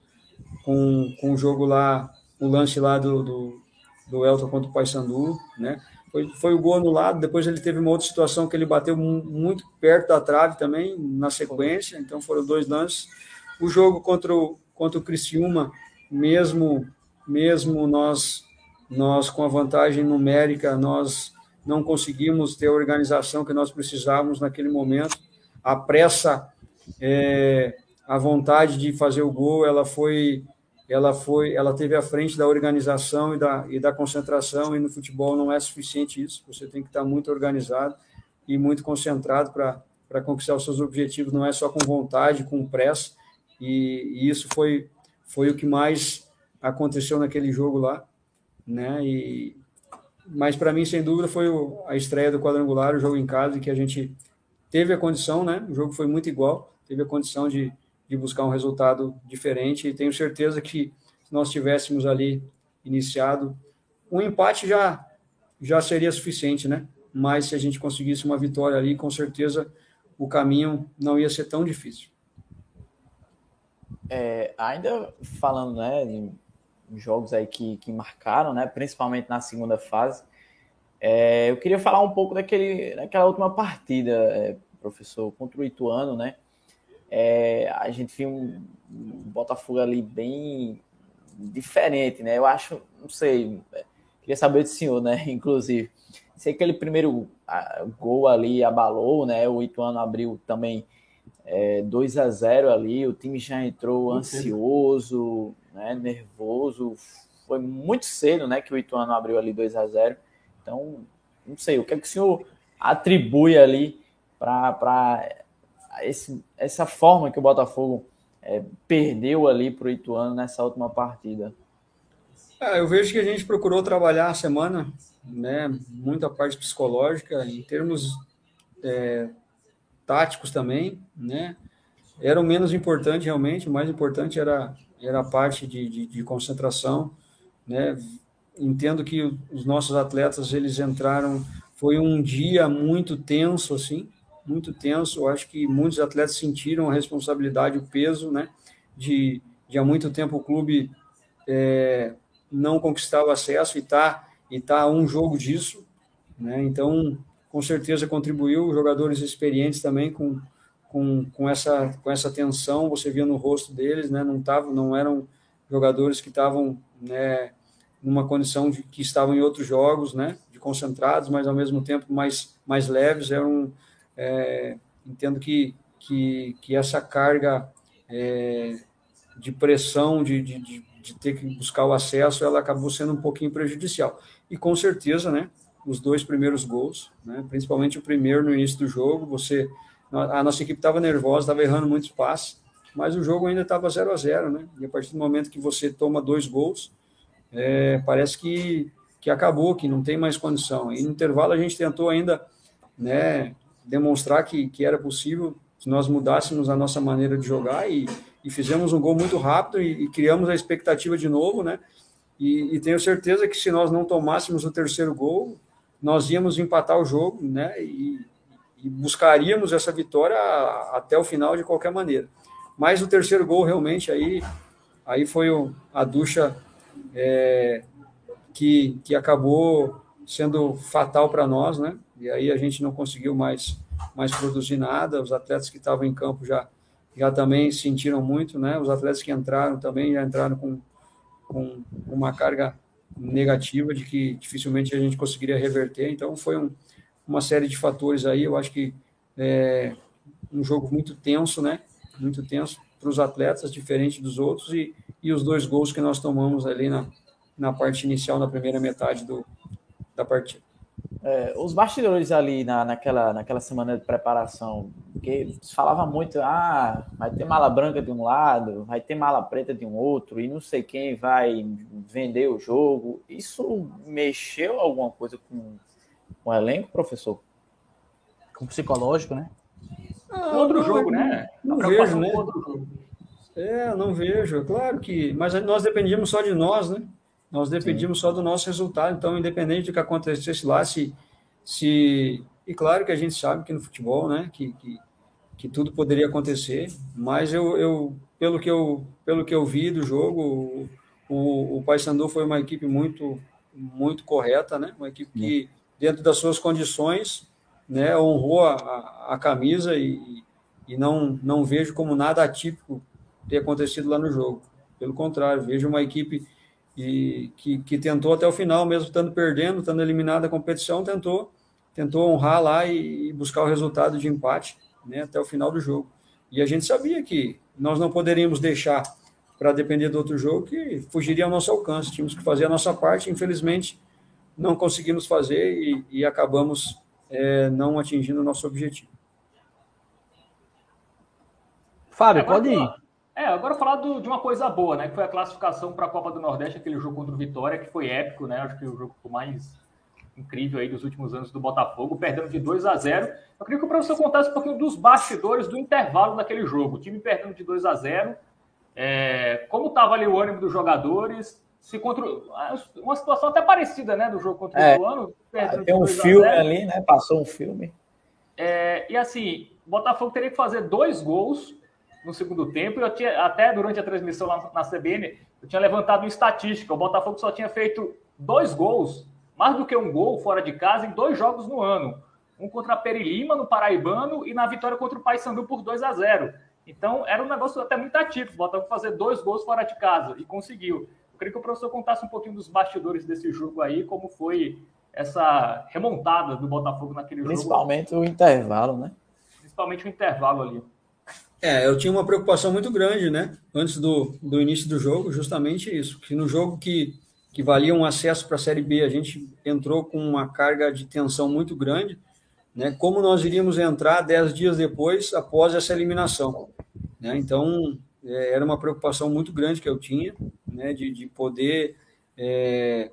com, com o jogo lá, o lance lá do, do, do Elton contra o Paysandu, né? Foi, foi o gol anulado, depois ele teve uma outra situação que ele bateu muito perto da trave também, na sequência, então foram dois lances. O jogo contra o, contra o Criciúma, mesmo, mesmo nós, nós com a vantagem numérica, nós não conseguimos ter a organização que nós precisávamos naquele momento, a pressa, é, a vontade de fazer o gol, ela foi, ela foi, ela teve à frente da organização e da, e da concentração, e no futebol não é suficiente isso, você tem que estar muito organizado e muito concentrado para conquistar os seus objetivos, não é só com vontade, com pressa, e, e isso foi, foi o que mais aconteceu naquele jogo lá, né, e, mas para mim, sem dúvida, foi a estreia do quadrangular, o jogo em casa, que a gente teve a condição, né? O jogo foi muito igual, teve a condição de, de buscar um resultado diferente e tenho certeza que se nós tivéssemos ali iniciado, um empate já já seria suficiente, né? Mas se a gente conseguisse uma vitória ali, com certeza o caminho não ia ser tão difícil. É, ainda falando, né, em jogos aí que, que marcaram, né, principalmente na segunda fase, é, eu queria falar um pouco daquele, daquela última partida, é, professor, contra o Ituano, né? É, a gente viu um, Botafogo ali bem diferente, né? Eu acho, não sei, é, queria saber do senhor, né? Inclusive, sei que aquele primeiro gol ali abalou, né? O Ituano abriu também é, 2 a 0 ali, o time já entrou ansioso, né? nervoso. Foi muito cedo, né? Que o Ituano abriu ali 2 a 0 então, não sei, o que é que o senhor atribui ali para essa forma que o Botafogo é, perdeu ali para o Ituano nessa última partida? É, eu vejo que a gente procurou trabalhar a semana, né, muita parte psicológica, em termos é, táticos também, né, era o menos importante realmente, o mais importante era, era a parte de, de, de concentração, né, entendo que os nossos atletas eles entraram foi um dia muito tenso assim muito tenso eu acho que muitos atletas sentiram a responsabilidade o peso né de, de há muito tempo o clube é, não conquistar o acesso e está e tá um jogo disso, né? Então, com certeza contribuiu, jogadores experientes também com, com, com, essa, com essa tensão, você via no rosto deles, né? Não, tavam, não eram jogadores que estavam né, numa condição de que estavam em outros jogos, né? De concentrados, mas ao mesmo tempo mais, mais leves, eram... É, entendo que, que, que essa carga é, de pressão, de, de, de, ter que buscar o acesso, ela acabou sendo um pouquinho prejudicial. E com certeza, né, os dois primeiros gols, né, principalmente o primeiro no início do jogo, você a nossa equipe estava nervosa, estava errando muitos passes, mas o jogo ainda estava 0 a 0 né? E a partir do momento que você toma dois gols, é, parece que, que acabou, que não tem mais condição. E no intervalo a gente tentou ainda né, demonstrar que, que era possível se nós mudássemos a nossa maneira de jogar e, e fizemos um gol muito rápido e, e, criamos a expectativa de novo, né? E, e, tenho certeza que se nós não tomássemos o terceiro gol, nós íamos empatar o jogo, né? E, e buscaríamos essa vitória até o final de qualquer maneira. Mas o terceiro gol realmente aí, aí foi o, a ducha é, que, que acabou sendo fatal para nós, né? E aí a gente não conseguiu mais mais produzir nada. Os atletas que estavam em campo já já também sentiram muito, né? Os atletas que entraram também já entraram com, com uma carga negativa de que dificilmente a gente conseguiria reverter. Então foi um, uma série de fatores aí. Eu acho que é um jogo muito tenso, né? Muito tenso para os atletas, diferente dos outros e, e os dois gols que nós tomamos ali na, na parte inicial, na primeira metade do, da partida. É, os bastidores ali na, naquela, naquela semana de preparação, que falava muito, ah, vai ter mala branca de um lado, vai ter mala preta de um outro, e não sei quem vai vender o jogo. Isso mexeu alguma coisa com, com o elenco, professor? Com o psicológico, né? Ah, outro não, jogo, né? Não, não vejo, né? É, não vejo. É claro que. Mas nós dependíamos só de nós, né? Nós dependíamos Sim. só do nosso resultado. Então, independente do que acontecesse lá, se, se e claro que a gente sabe que no futebol, né, que, que, que tudo poderia acontecer. Mas eu, eu, pelo que eu, pelo que eu vi do jogo, o, o Paysandu foi uma equipe muito, muito correta, né? Uma equipe que dentro das suas condições, né, honrou a, a camisa e, e não, não vejo como nada atípico ter acontecido lá no jogo. Pelo contrário, vejo uma equipe e que, que tentou até o final, mesmo estando perdendo, estando eliminado da competição, tentou tentou honrar lá e, e buscar o resultado de empate né, até o final do jogo. E a gente sabia que nós não poderíamos deixar para depender do outro jogo que fugiria ao nosso alcance. Tínhamos que fazer a nossa parte. Infelizmente, não conseguimos fazer e, e acabamos é, não atingindo o nosso objetivo. Fábio, pode ir. É, agora falar do, de uma coisa boa, né? Que foi a classificação para a Copa do Nordeste, aquele jogo contra o Vitória, que foi épico, né? Acho que o jogo mais incrível aí dos últimos anos do Botafogo, perdendo de 2 a 0. Eu queria que o professor contasse um pouquinho dos bastidores do intervalo daquele jogo. O time perdendo de 2 a 0. É, como estava ali o ânimo dos jogadores? Se contra uma situação até parecida, né, do jogo contra é, o Ituano. Tem um filme ali, né? Passou um filme. É, e assim, o Botafogo teria que fazer dois gols no segundo tempo. Eu tinha, até durante a transmissão lá na CBN, eu tinha levantado uma estatística. O Botafogo só tinha feito dois gols, mais do que um gol fora de casa, em dois jogos no ano. Um contra a Perilima, no Paraibano, e na vitória contra o Paysandu por 2 a 0 Então, era um negócio até muito atípico. O Botafogo fazer dois gols fora de casa, e conseguiu. Eu queria que o professor contasse um pouquinho dos bastidores desse jogo aí, como foi essa remontada do Botafogo naquele Principalmente jogo. Principalmente o intervalo, né? Principalmente o intervalo ali. É, eu tinha uma preocupação muito grande, né? Antes do, do início do jogo, justamente isso. Que no jogo que, que valia um acesso para a Série B, a gente entrou com uma carga de tensão muito grande, né? Como nós iríamos entrar dez dias depois, após essa eliminação. Né? Então, é, era uma preocupação muito grande que eu tinha, né? De, de poder é,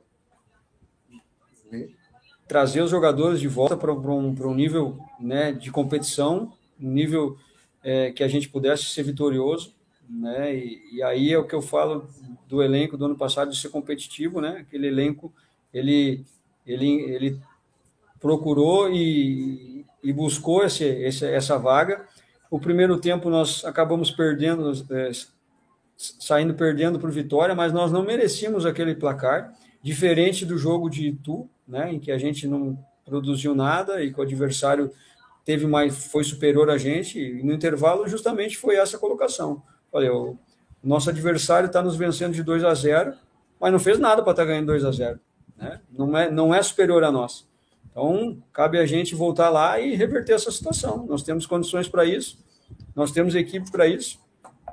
trazer os jogadores de volta para um, um nível né, de competição, um nível é, que a gente pudesse ser vitorioso, né? E, e, aí é o que eu falo do elenco do ano passado de ser competitivo, né? Aquele elenco ele ele ele procurou e, e buscou esse, esse, essa vaga. O primeiro tempo nós acabamos perdendo, é, saindo perdendo por vitória, mas nós não merecíamos aquele placar, diferente do jogo de Itu, né, em que a gente não produziu nada e que o adversário teve mais, foi superior a gente, e no intervalo justamente foi essa colocação. Olha, o nosso adversário está nos vencendo de 2 a 0, mas não fez nada para estar tá ganhando 2 a 0. Né? Não, é, não é superior a nós. Então, cabe a gente voltar lá e reverter essa situação. Nós temos condições para isso, nós temos equipe para isso,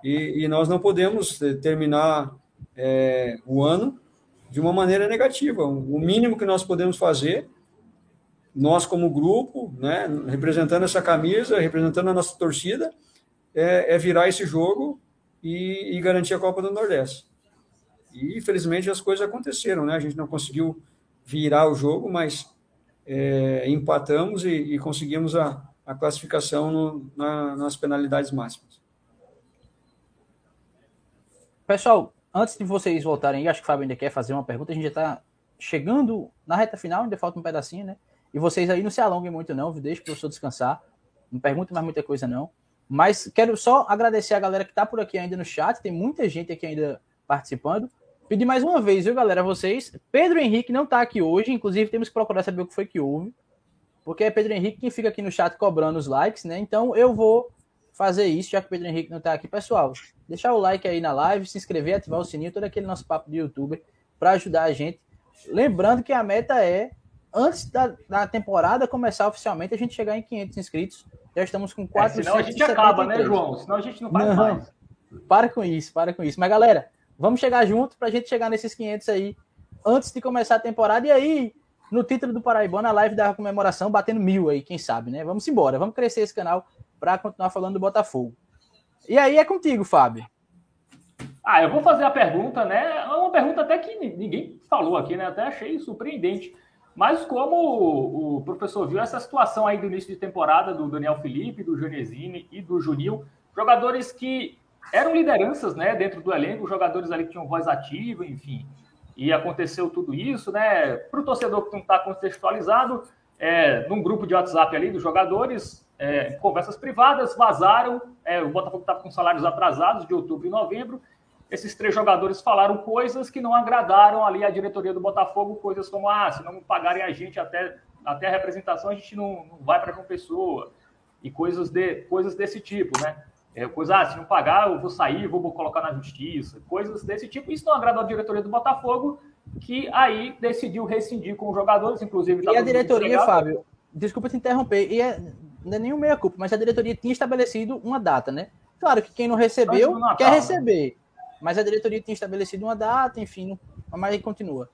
e, e, nós não podemos eh, terminar é, o ano de uma maneira negativa. O mínimo que nós podemos fazer nós como grupo, né, representando essa camisa, representando a nossa torcida, é, é virar esse jogo e, e, garantir a Copa do Nordeste. E infelizmente as coisas aconteceram, né? A gente não conseguiu virar o jogo, mas é, empatamos e, e, conseguimos a, a classificação no, na, nas penalidades máximas. Pessoal, antes de vocês voltarem, acho que o Fábio ainda quer fazer uma pergunta. A gente já está chegando na reta final, ainda falta um pedacinho, né? E vocês aí não se alonguem muito, não, deixe o professor descansar. Não pergunte mais muita coisa, não. Mas quero só agradecer a galera que está por aqui ainda no chat. Tem muita gente aqui ainda participando. Pedir mais uma vez, viu, galera, vocês. Pedro Henrique não está aqui hoje, inclusive temos que procurar saber o que foi que houve. Porque é Pedro Henrique quem fica aqui no chat cobrando os likes, né? Então eu vou fazer isso, já que o Pedro Henrique não está aqui. Pessoal, deixar o like aí na live, se inscrever, ativar o sininho, todo aquele nosso papo de youtuber para ajudar a gente. Lembrando que a meta é antes da, da temporada começar oficialmente, a gente chegar em 500 inscritos. Já estamos com 400. É, senão a gente acaba, né, João? Senão a gente não faz não, mais. Para com isso, para com isso. Mas, galera, vamos chegar junto para a gente chegar nesses 500 aí antes de começar a temporada. E aí, no título do Paraibana, a live da comemoração batendo mil aí, quem sabe, né? Vamos embora, vamos crescer esse canal para continuar falando do Botafogo. E aí é contigo, Fábio. Ah, eu vou fazer a pergunta, né? É uma pergunta até que ninguém falou aqui, né? Até achei surpreendente. Mas como o professor viu essa situação aí do início de temporada do Daniel Felipe, do Genesini e do Junil, jogadores que eram lideranças, né, dentro do elenco, jogadores ali que tinham voz ativa, enfim. E aconteceu tudo isso, né? Para o torcedor que não está contextualizado, é, num grupo de WhatsApp ali dos jogadores, é, conversas privadas, vazaram. É, o Botafogo estava com salários atrasados de outubro e novembro, esses três jogadores falaram coisas que não agradaram ali a diretoria do Botafogo, coisas como, ah, se não pagarem a gente até, até a representação, a gente não, não vai para João Pessoa, e coisas, de, coisas desse tipo, né? É, coisa, ah, se não pagar, eu vou sair, vou colocar na justiça, coisas desse tipo. Isso não agradou a diretoria do Botafogo, que aí decidiu rescindir com os jogadores, inclusive... Tá e a diretoria, Fábio, desculpa te interromper, e é, não é nem meia culpa, mas a diretoria tinha estabelecido uma data, né? Claro que quem não recebeu Natal, quer né? Mas a diretoria tinha estabelecido uma data, enfim, mas continua.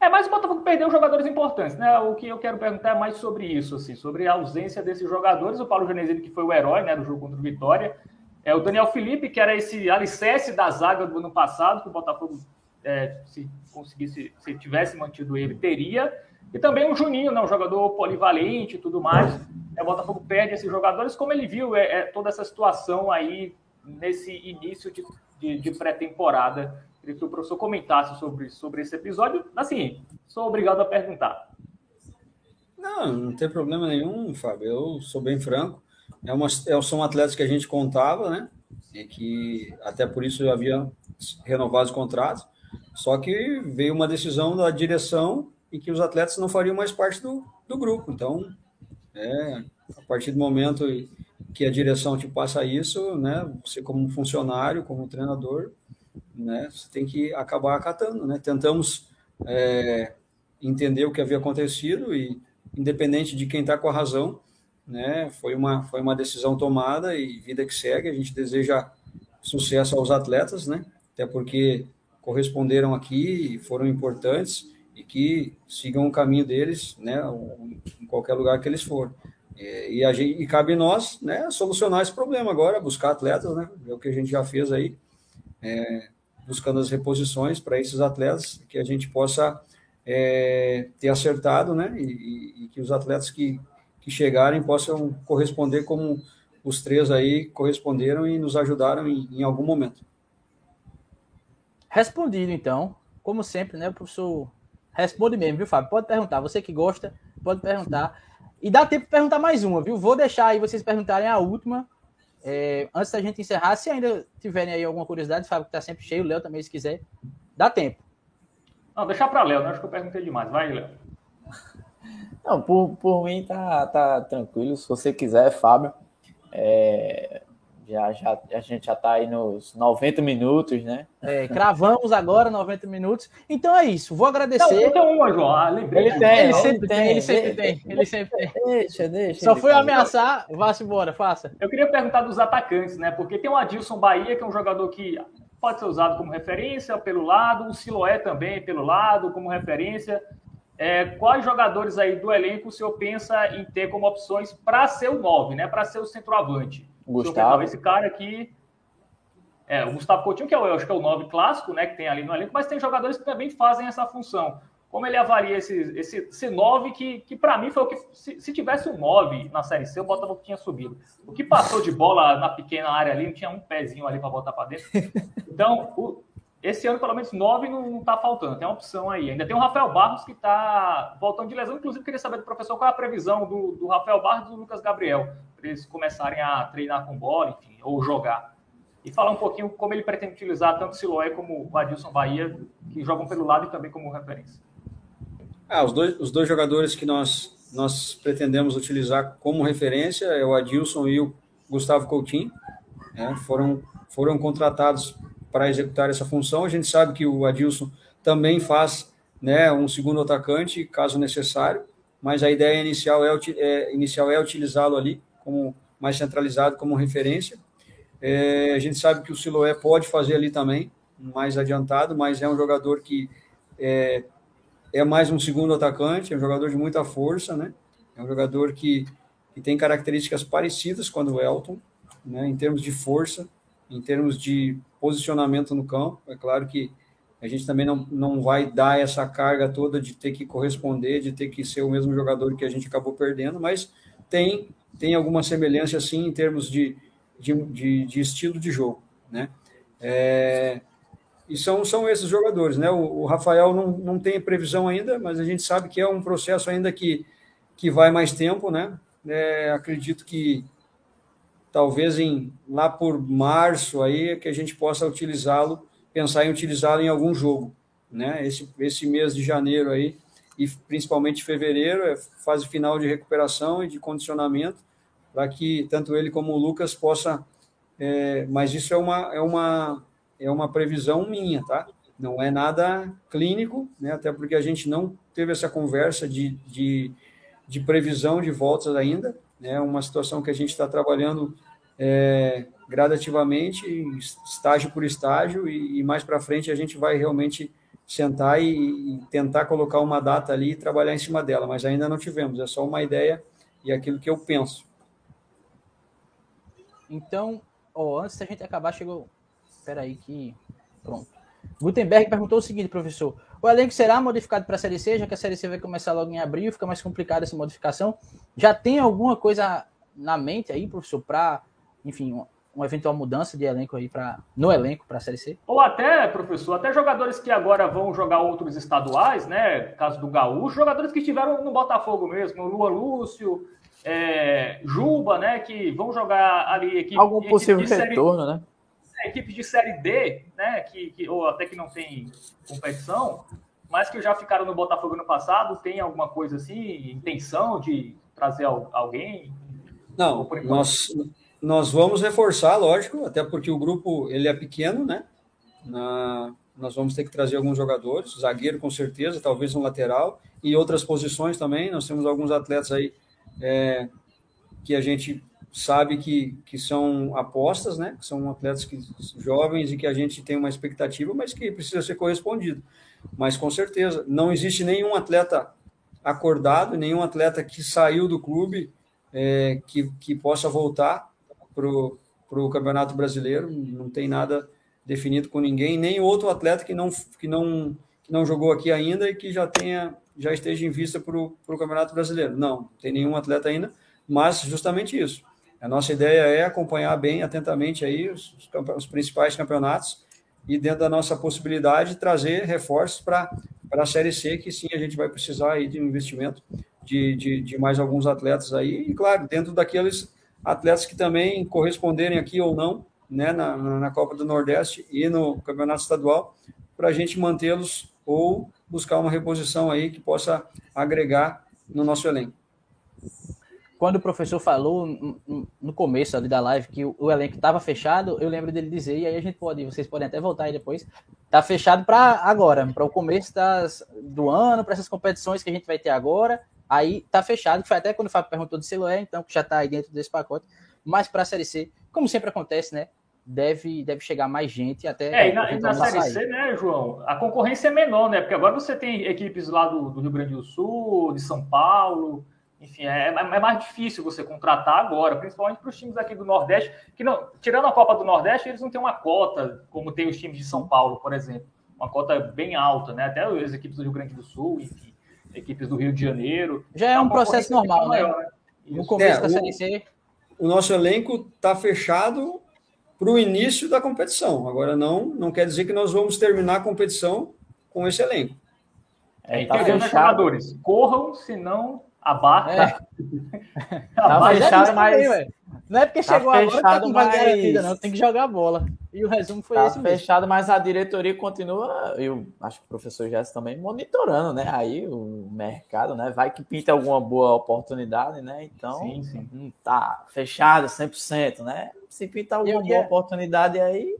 É, mas o Botafogo perdeu jogadores importantes, né? O que eu quero perguntar é mais sobre isso, assim, sobre a ausência desses jogadores. O Paulo Genesini, que foi o herói, né, do jogo contra o Vitória. É o Daniel Felipe, que era esse alicerce da zaga do ano passado, que o Botafogo, é, se conseguisse, se tivesse mantido ele, teria. E também o Juninho, né, um jogador polivalente e tudo mais. É, o Botafogo perde esses jogadores. Como ele viu é, é toda essa situação aí nesse início de de, de pré-temporada. Queria que o professor comentasse sobre, sobre esse episódio. Assim, sou obrigado a perguntar. Não, não tem problema nenhum, Fábio. Eu sou bem franco. É uma, é, são atletas que a gente contava, né? E que até por isso eu havia renovado os contratos. Só que veio uma decisão da direção em que os atletas não fariam mais parte do, do grupo. Então, é, a partir do momento que a direção te passa isso, né? Você como funcionário, como treinador, né? Você tem que acabar acatando, né? Tentamos é, entender o que havia acontecido e, independente de quem está com a razão, né? Foi uma foi uma decisão tomada e vida que segue. A gente deseja sucesso aos atletas, né? Até porque corresponderam aqui e foram importantes e que sigam o caminho deles, né? Em qualquer lugar que eles forem. É, e, a gente, e cabe nós né, solucionar esse problema agora, buscar atletas, né? É o que a gente já fez aí, é, buscando as reposições para esses atletas, que a gente possa é, ter acertado, né? E, e, que os atletas que, que chegarem possam corresponder como os três aí corresponderam e nos ajudaram em, em algum momento. Respondido, então. Como sempre, né? O professor responde mesmo, viu, Fábio? Pode perguntar. Você que gosta, pode perguntar. E dá tempo de perguntar mais uma, viu? Vou deixar aí vocês perguntarem a última É, antes da gente encerrar, se ainda tiverem aí alguma curiosidade, Fábio que está sempre cheio, o Léo também, se quiser, dá tempo. Não, deixar para Léo, né? acho que eu perguntei demais. Vai, Léo. Não, por, por mim tá, tá tranquilo. Se você quiser, Fábio, é, já, já, a gente já está aí nos 90 minutos, né? É, cravamos agora 90 minutos. Então é isso. Vou agradecer. Não, tem uma, João. Ah, lembrei. Ele tem, ele sempre tem, ele sempre tem. Ele sempre tem. Deixa, deixa. Só foi ameaçar, vá-se embora, faça. Eu queria perguntar dos atacantes, né? Porque tem o Adilson Bahia, que é um jogador que pode ser usado como referência pelo lado, o Siloé também pelo lado, como referência. É, quais jogadores aí do elenco o senhor pensa em ter como opções para ser o 9, né? Para ser o centroavante? Gustavo. Esse cara aqui. É, o Gustavo Coutinho, que é o, eu acho que é o 9 clássico, né? Que tem ali no elenco, mas tem jogadores que também fazem essa função. Como ele avalia esse, esse, esse 9 que, que para mim foi o que. Se, se, tivesse um 9 na Série C, o Botafogo tinha subido. O que passou de bola na pequena área ali, não tinha um pezinho ali para botar para dentro. Então, o, esse ano, pelo menos, 9 não, está faltando. Tem uma opção aí. Ainda tem o Rafael Barros que está voltando de lesão. Inclusive, queria saber do professor qual é a previsão do, do Rafael Barros e do Lucas Gabriel para eles começarem a treinar com bola, enfim, ou jogar. E falar um pouquinho como ele pretende utilizar tanto o Siloé como o Adilson Bahia, que jogam pelo lado e também como referência. Ah, os dois, os dois jogadores que nós, nós pretendemos utilizar como referência é o Adilson e o Gustavo Coutinho. Né? Foram, foram contratados para executar essa função. A gente sabe que o Adilson também faz né, um segundo atacante, caso necessário, mas a ideia inicial é, é inicial é utilizá-lo ali como mais centralizado como referência. É, a gente sabe que o Siloé pode fazer ali também, mais adiantado, mas é um jogador que é, é mais um segundo atacante, é um jogador de muita força, né? É um jogador que, que tem características parecidas com a do Elton, né? Em termos de força, em termos de posicionamento no campo. É claro que a gente também não, não vai dar essa carga toda de ter que corresponder, de ter que ser o mesmo jogador que a gente acabou perdendo, mas tem tem alguma semelhança, assim, em termos de, de, de, de estilo de jogo, né? É, e são, são esses jogadores, né? O, o, Rafael não, não tem previsão ainda, mas a gente sabe que é um processo ainda que, que vai mais tempo, né? É, acredito que talvez em lá por março aí que a gente possa utilizá-lo, pensar em utilizá-lo em algum jogo, né? Esse, esse mês de janeiro aí e principalmente fevereiro é fase final de recuperação e de condicionamento para que tanto ele como o Lucas possa. É, mas isso é uma, é, uma, é uma previsão minha, tá? Não é nada clínico, né? até porque a gente não teve essa conversa de, de, de previsão de voltas ainda. Né? uma situação que a gente está trabalhando é, gradativamente, estágio por estágio, e, e mais para frente a gente vai realmente sentar e, e, tentar colocar uma data ali e trabalhar em cima dela, mas ainda não tivemos, é só uma ideia e aquilo que eu penso. Então, antes da gente acabar, chegou. Espera aí que. Pronto. Gutenberg perguntou o seguinte, professor: o elenco será modificado para a Série C, já que a Série C vai começar logo em abril, fica mais complicada essa modificação. Já tem alguma coisa na mente aí, professor, para, enfim, uma, uma, eventual mudança de elenco aí para no elenco para a Série C? Ou até, professor, até jogadores que agora vão jogar outros estaduais, né? Caso do Gaúcho, jogadores que estiveram no Botafogo mesmo, o Lua Lúcio, é, Juba, né, que vão jogar ali equipe, algum possível equipe retorno, série, né? Equipes de série D, né, que, que ou até que não tem competição, mas que já ficaram no Botafogo no passado, tem alguma coisa assim, intenção de trazer alguém? Não, nós nós vamos reforçar, lógico, até porque o grupo ele é pequeno, né? Na, nós vamos ter que trazer alguns jogadores, zagueiro com certeza, talvez um lateral e outras posições também. Nós temos alguns atletas aí é, que a gente sabe que, que são apostas, né? Que são atletas que, jovens e que a gente tem uma expectativa, mas que precisa ser correspondido. Mas com certeza, não existe nenhum atleta acordado, nenhum atleta que saiu do clube é, que, que possa voltar para o Campeonato Brasileiro. Não tem nada definido com ninguém, nem outro atleta que não, que não, que não jogou aqui ainda e que já tenha já esteja em vista para o Campeonato Brasileiro. Não, tem nenhum atleta ainda, mas justamente isso. A nossa ideia é acompanhar bem, atentamente aí os, os principais campeonatos e dentro da nossa possibilidade trazer reforços para a Série C, que sim, a gente vai precisar aí de um investimento de, de, de mais alguns atletas aí, e claro, dentro daqueles atletas que também corresponderem aqui ou não, né, na, na Copa do Nordeste e no Campeonato Estadual, para a gente mantê-los ou buscar uma reposição aí que possa agregar no nosso elenco. Quando o professor falou no começo ali da live que o elenco estava fechado, eu lembro dele dizer, e aí a gente pode, vocês podem até voltar aí depois, tá fechado para agora, para o começo das, do ano, para essas competições que a gente vai ter agora, aí tá fechado, que foi até quando o Fábio perguntou do Siloé, então que já está aí dentro desse pacote, mas para a Série C, como sempre acontece, né? deve, deve chegar mais gente até. É, e na, e na Série C, né, João? A concorrência é menor, né? Porque agora você tem equipes lá do, do Rio Grande do Sul, de São Paulo. Enfim, é, é mais difícil você contratar agora, principalmente para os times aqui do Nordeste, que não, tirando a Copa do Nordeste, eles não têm uma cota, como tem os times de São Paulo, por exemplo. Uma cota bem alta, né? Até as equipes do Rio Grande do Sul, enfim, equipes do Rio de Janeiro. Já é um processo normal, né? Maior, né? No começo é, da Série C. O nosso elenco está fechado para o início da competição. Agora, não, não quer dizer que nós vamos terminar a competição com esse elenco. É, tá né, jogadores? Corram, senão a barra. É. tá fechado, mas. não é porque tá chegou agora que tá com mas... garantida, não. Tem que jogar a bola. E o resumo foi tá esse. fechado, mesmo. mas a diretoria continua. Eu acho que o professor Jess também monitorando, né? Aí o mercado, né? Vai que pinta alguma boa oportunidade, né? Então, sim, sim. Hum, tá fechado 100%, né? Se pintar alguma ia... boa oportunidade aí.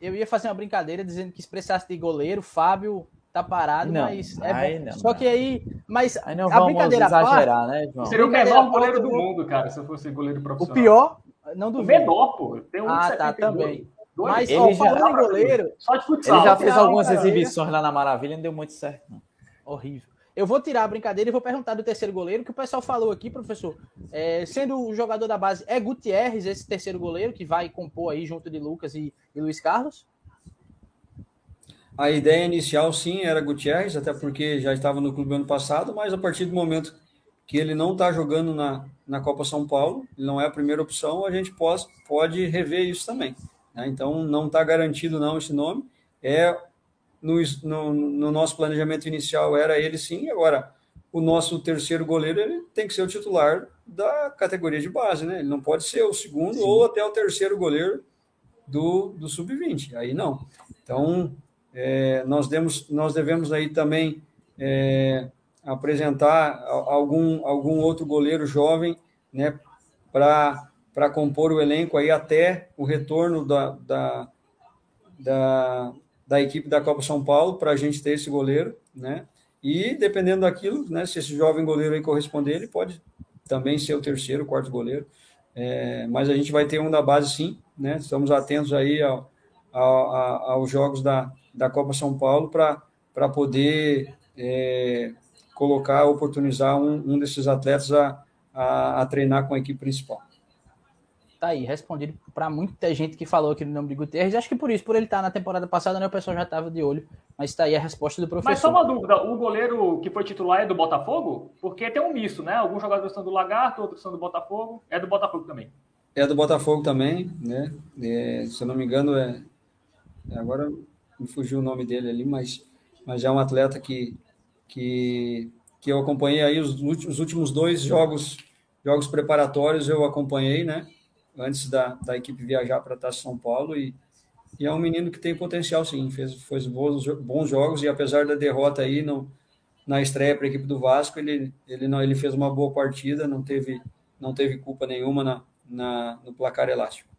Eu ia fazer uma brincadeira dizendo que se precisasse de goleiro, Fábio tá parado, não, mas é não, Só que aí, mas aí não a brincadeira exagerar, parte, né, João? Seria o menor goleiro do mundo, cara, se eu fosse goleiro profissional. O pior, não duvido. O menor, pô. Tem um ah, tá, também. Dois. Mas ele ó, já, falando goleiro, só de futsal. Ele já fez algumas exibições lá na Maravilha, não deu muito certo. Não. Horrível. Eu vou tirar a brincadeira e vou perguntar do terceiro goleiro, que o pessoal falou aqui, professor. É, sendo o jogador da base, é Gutierrez esse terceiro goleiro que vai compor aí junto de Lucas e, e Luiz Carlos? A ideia inicial, sim, era Gutierrez, até porque já estava no clube ano passado, mas a partir do momento que ele não está jogando na, na Copa São Paulo, ele não é a primeira opção, a gente pode, pode rever isso também. Né? Então, não está garantido não esse nome. É no, no, no, nosso planejamento inicial era ele sim, agora o nosso terceiro goleiro ele tem que ser o titular da categoria de base, né? Ele não pode ser o segundo sim. ou até o terceiro goleiro do, do sub-20, aí não. Então, é, nós, demos, nós devemos aí também é, apresentar algum, algum outro goleiro jovem né, para compor o elenco aí até o retorno da, da, da, da equipe da Copa São Paulo para a gente ter esse goleiro, né? E dependendo daquilo, né, se esse jovem goleiro aí corresponder, ele pode também ser o terceiro, quarto goleiro. É, mas a gente vai ter um da base sim, né? Estamos atentos aí ao, ao, aos jogos da, da Copa São Paulo para poder é, colocar, oportunizar um, um desses atletas a, a, a, treinar com a equipe principal. Tá aí, respondido para muita gente que falou aqui no nome de Guterres. Acho que por isso, por ele estar tá na temporada passada, né, o pessoal já estava de olho. Mas está aí a resposta do professor. Mas só uma dúvida: o goleiro que foi titular é do Botafogo? Porque tem um misto, né? Alguns jogadores são do Lagarto, outros são do Botafogo. É do Botafogo também. É do Botafogo também, né? É, se eu não me engano, é. Agora me fugiu o nome dele ali, mas, mas é um atleta que, que, que eu acompanhei aí os, os últimos dois jogos, jogos preparatórios eu acompanhei, né? Antes da, da equipe viajar para Taça São Paulo e, e é um menino que tem potencial, sim. Fez, fez bons, bons jogos e apesar da derrota aí no, na estreia para a equipe do Vasco, ele, ele não ele fez uma boa partida, não teve não teve culpa nenhuma na, na no placar elástico.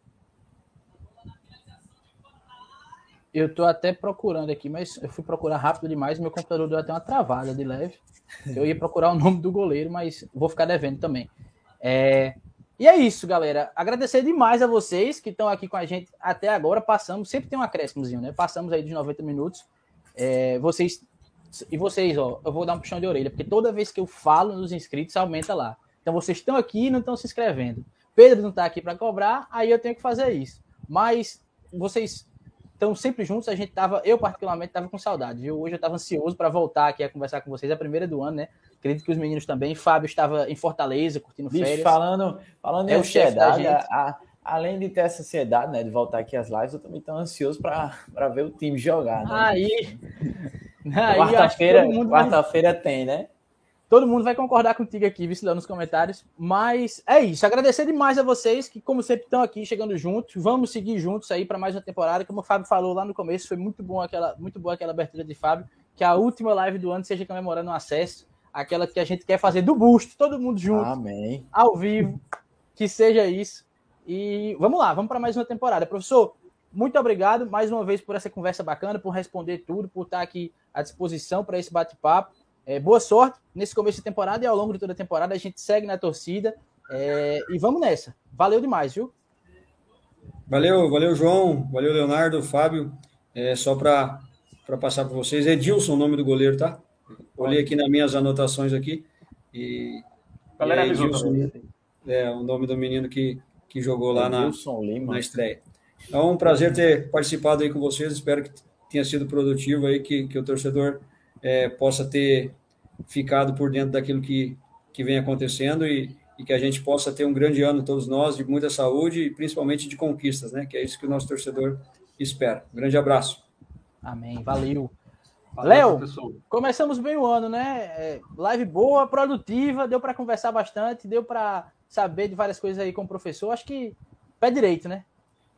Eu tô até procurando aqui, mas eu fui procurar rápido demais, meu computador deu até uma travada de leve. Eu ia procurar o nome do goleiro, mas vou ficar devendo também. É... E é isso, galera. Agradecer demais a vocês que estão aqui com a gente até agora. Passamos, sempre tem um acréscimozinho, né? Passamos aí dos 90 minutos. É... Vocês e vocês, ó, eu vou dar um puxão de orelha, porque toda vez que eu falo nos inscritos, aumenta lá. Então vocês estão aqui e não estão se inscrevendo. Pedro não está aqui para cobrar, aí eu tenho que fazer isso. Mas vocês então, sempre juntos, a gente tava, eu particularmente tava com saudade, viu? Hoje eu tava ansioso para voltar aqui a conversar com vocês, é a primeira do ano, né? Acredito que os meninos também. Fábio estava em Fortaleza, curtindo Bicho, férias. Falando, falando é em ansiedade, a, além de ter essa ansiedade, né, de voltar aqui às lives, eu também tô ansioso para ver o time jogar, né? Aí. Quarta-feira quarta tem, né? Todo mundo vai concordar contigo aqui, vice lá nos comentários. Mas é isso. Agradecer demais a vocês que, como sempre, estão aqui chegando juntos. Vamos seguir juntos aí para mais uma temporada. Como o Fábio falou lá no começo, foi muito bom aquela, muito boa aquela abertura de Fábio. Que a última live do ano seja comemorando o acesso. Aquela que a gente quer fazer do busto, todo mundo junto. Amém. Ao vivo. Que seja isso. E vamos lá, vamos para mais uma temporada. Professor, muito obrigado mais uma vez por essa conversa bacana, por responder tudo, por estar aqui à disposição para esse bate-papo. É, boa sorte nesse começo de temporada e ao longo de toda a temporada. A gente segue na torcida é, e vamos nessa. Valeu demais, viu? Valeu, valeu, João. Valeu, Leonardo, Fábio. É, só para passar para vocês, Edilson, o nome do goleiro, tá? Olhei aqui nas minhas anotações aqui. E, Galera, e Edilson, é o nome do menino que, que jogou lá na, na estreia. É um prazer ter participado aí com vocês. Espero que tenha sido produtivo aí, que, que o torcedor é, possa ter ficado por dentro daquilo que, que vem acontecendo e, e que a gente possa ter um grande ano, todos nós, de muita saúde e principalmente de conquistas, né? Que é isso que o nosso torcedor espera. Um grande abraço. Amém. Valeu. Léo, começamos bem o ano, né? É, live boa, produtiva, deu para conversar bastante, deu para saber de várias coisas aí com o professor. Acho que pé direito, né?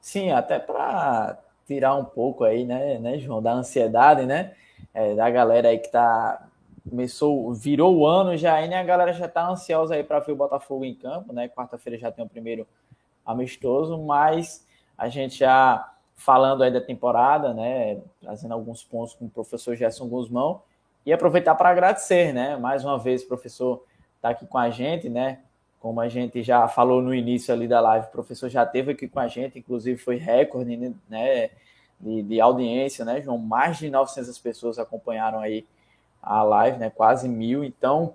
Sim, até para tirar um pouco aí, né, né, João, da ansiedade, né? É, da galera aí que tá começou, virou o ano já aí, né? A galera já tá ansiosa aí para ver o Botafogo em campo, né? Quarta-feira já tem o primeiro amistoso, mas a gente já falando aí da temporada, né? Trazendo alguns pontos com o professor Gerson Guzmão e aproveitar para agradecer, né? Mais uma vez, o professor tá aqui com a gente, né? Como a gente já falou no início ali da live, o professor já esteve aqui com a gente, inclusive foi recorde, né? De, de audiência, né, João? Mais de 900 pessoas acompanharam aí a live, né? Quase mil. Então,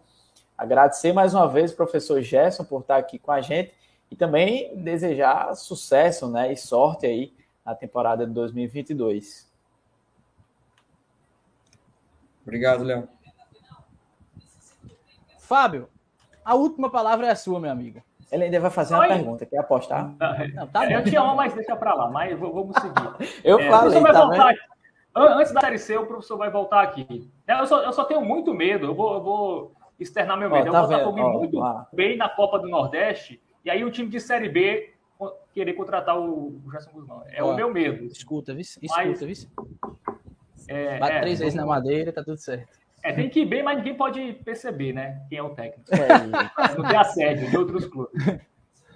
agradecer mais uma vez o professor Gerson por estar aqui com a gente e também desejar sucesso, né? E sorte aí na temporada de 2022. Obrigado, Léo. Fábio, a última palavra é a sua, meu amigo. Ele ainda vai fazer uma Oi. pergunta, quer apostar? Não, tá eu tinha uma, mas deixa para lá, mas vamos seguir. eu é, falei, vai tá voltar Antes da Série C, o professor vai voltar aqui. Eu só, eu só tenho muito medo, eu vou, eu vou externar meu medo. Ó, tá eu vou Botafogo muito ó, bem na Copa do Nordeste, e aí o time de Série B querer contratar o Gerson Guzmão. É ó, o meu medo. Escuta, vice. Escuta, vice. É, Bate é, três vezes na madeira, tá tudo certo. É, tem que ir bem, mas ninguém pode perceber, né? Quem é o técnico. É. Não tem assédio de outros clubes.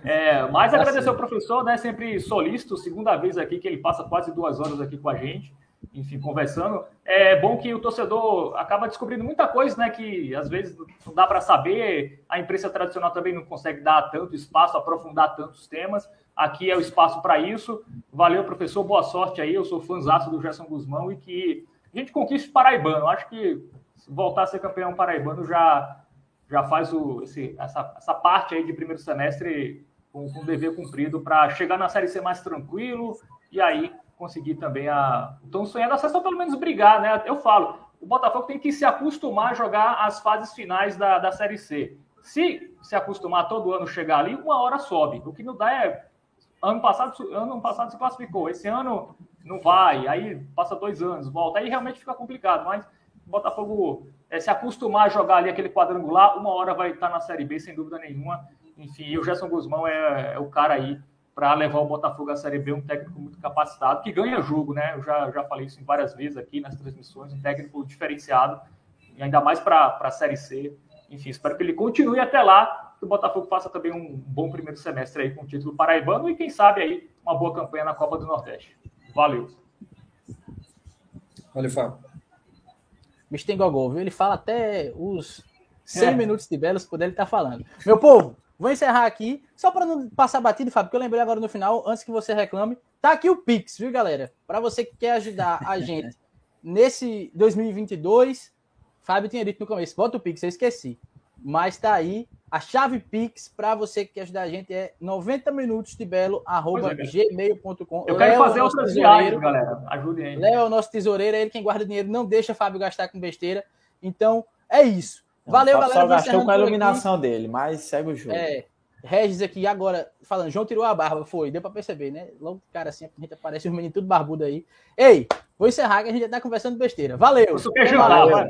É, mas tá agradecer ao professor, né? Sempre solícito, segunda vez aqui que ele passa quase duas horas aqui com a gente, enfim, conversando. É bom que o torcedor acaba descobrindo muita coisa, né? Que às vezes não dá para saber, a imprensa tradicional também não consegue dar tanto espaço, aprofundar tantos temas. Aqui é o espaço para isso. Valeu, professor, boa sorte aí. Eu sou fãzaço do Gerson Guzmão e que a gente conquiste o Paraibano. Acho que voltar a ser campeão paraibano já, já faz o, esse, essa, essa parte aí de primeiro semestre com, com dever cumprido para chegar na Série C mais tranquilo e aí conseguir também a. Então, sonhando acesso pelo menos brigar, né? Eu falo, o Botafogo tem que se acostumar a jogar as fases finais da, da Série C. Se se acostumar todo ano chegar ali, uma hora sobe. O que não dá é. Ano passado, ano passado se classificou, esse ano não vai, aí passa dois anos, volta, aí realmente fica complicado, mas Botafogo é, se acostumar a jogar ali aquele quadrangular, uma hora vai estar na Série B, sem dúvida nenhuma. Enfim, o Gerson Guzmão é, é o cara aí para levar o Botafogo à Série B, um técnico muito capacitado, que ganha jogo, né? Eu já, já falei isso várias vezes aqui nas transmissões, um técnico diferenciado, e ainda mais para a Série C. Enfim, espero que ele continue até lá, que o Botafogo faça também um bom primeiro semestre aí com o título paraibano e quem sabe aí uma boa campanha na Copa do Nordeste. Valeu. Valeu, Fábio. Mr. Gogol, viu? Ele fala até os 100 é. minutos de Belos, poder ele estar tá falando. Meu povo, vou encerrar aqui, só para não passar batido, Fábio, porque eu lembrei agora no final, antes que você reclame, tá aqui o Pix, viu, galera? Para você que quer ajudar a gente nesse 2022, Fábio tinha dito no começo, bota o Pix, eu esqueci. Mas tá aí, a chave Pix para você que quer ajudar a gente é 90 minutos de belo, arroba é, gmail.com. Eu quero Leo, fazer outras viagens, galera. Ajudem aí. Léo é o nosso tesoureiro, é ele quem guarda dinheiro, não deixa Fábio gastar com besteira. Então, é isso. Valeu, não, galera. Só gastou com a iluminação aqui. dele, mas segue o jogo. É. Regis aqui agora falando, João tirou a barba, foi, deu para perceber, né? Logo, cara, assim, a gente aparece os meninos tudo barbudo aí. Ei, vou encerrar que a gente já tá conversando besteira. Valeu. Quer jogar,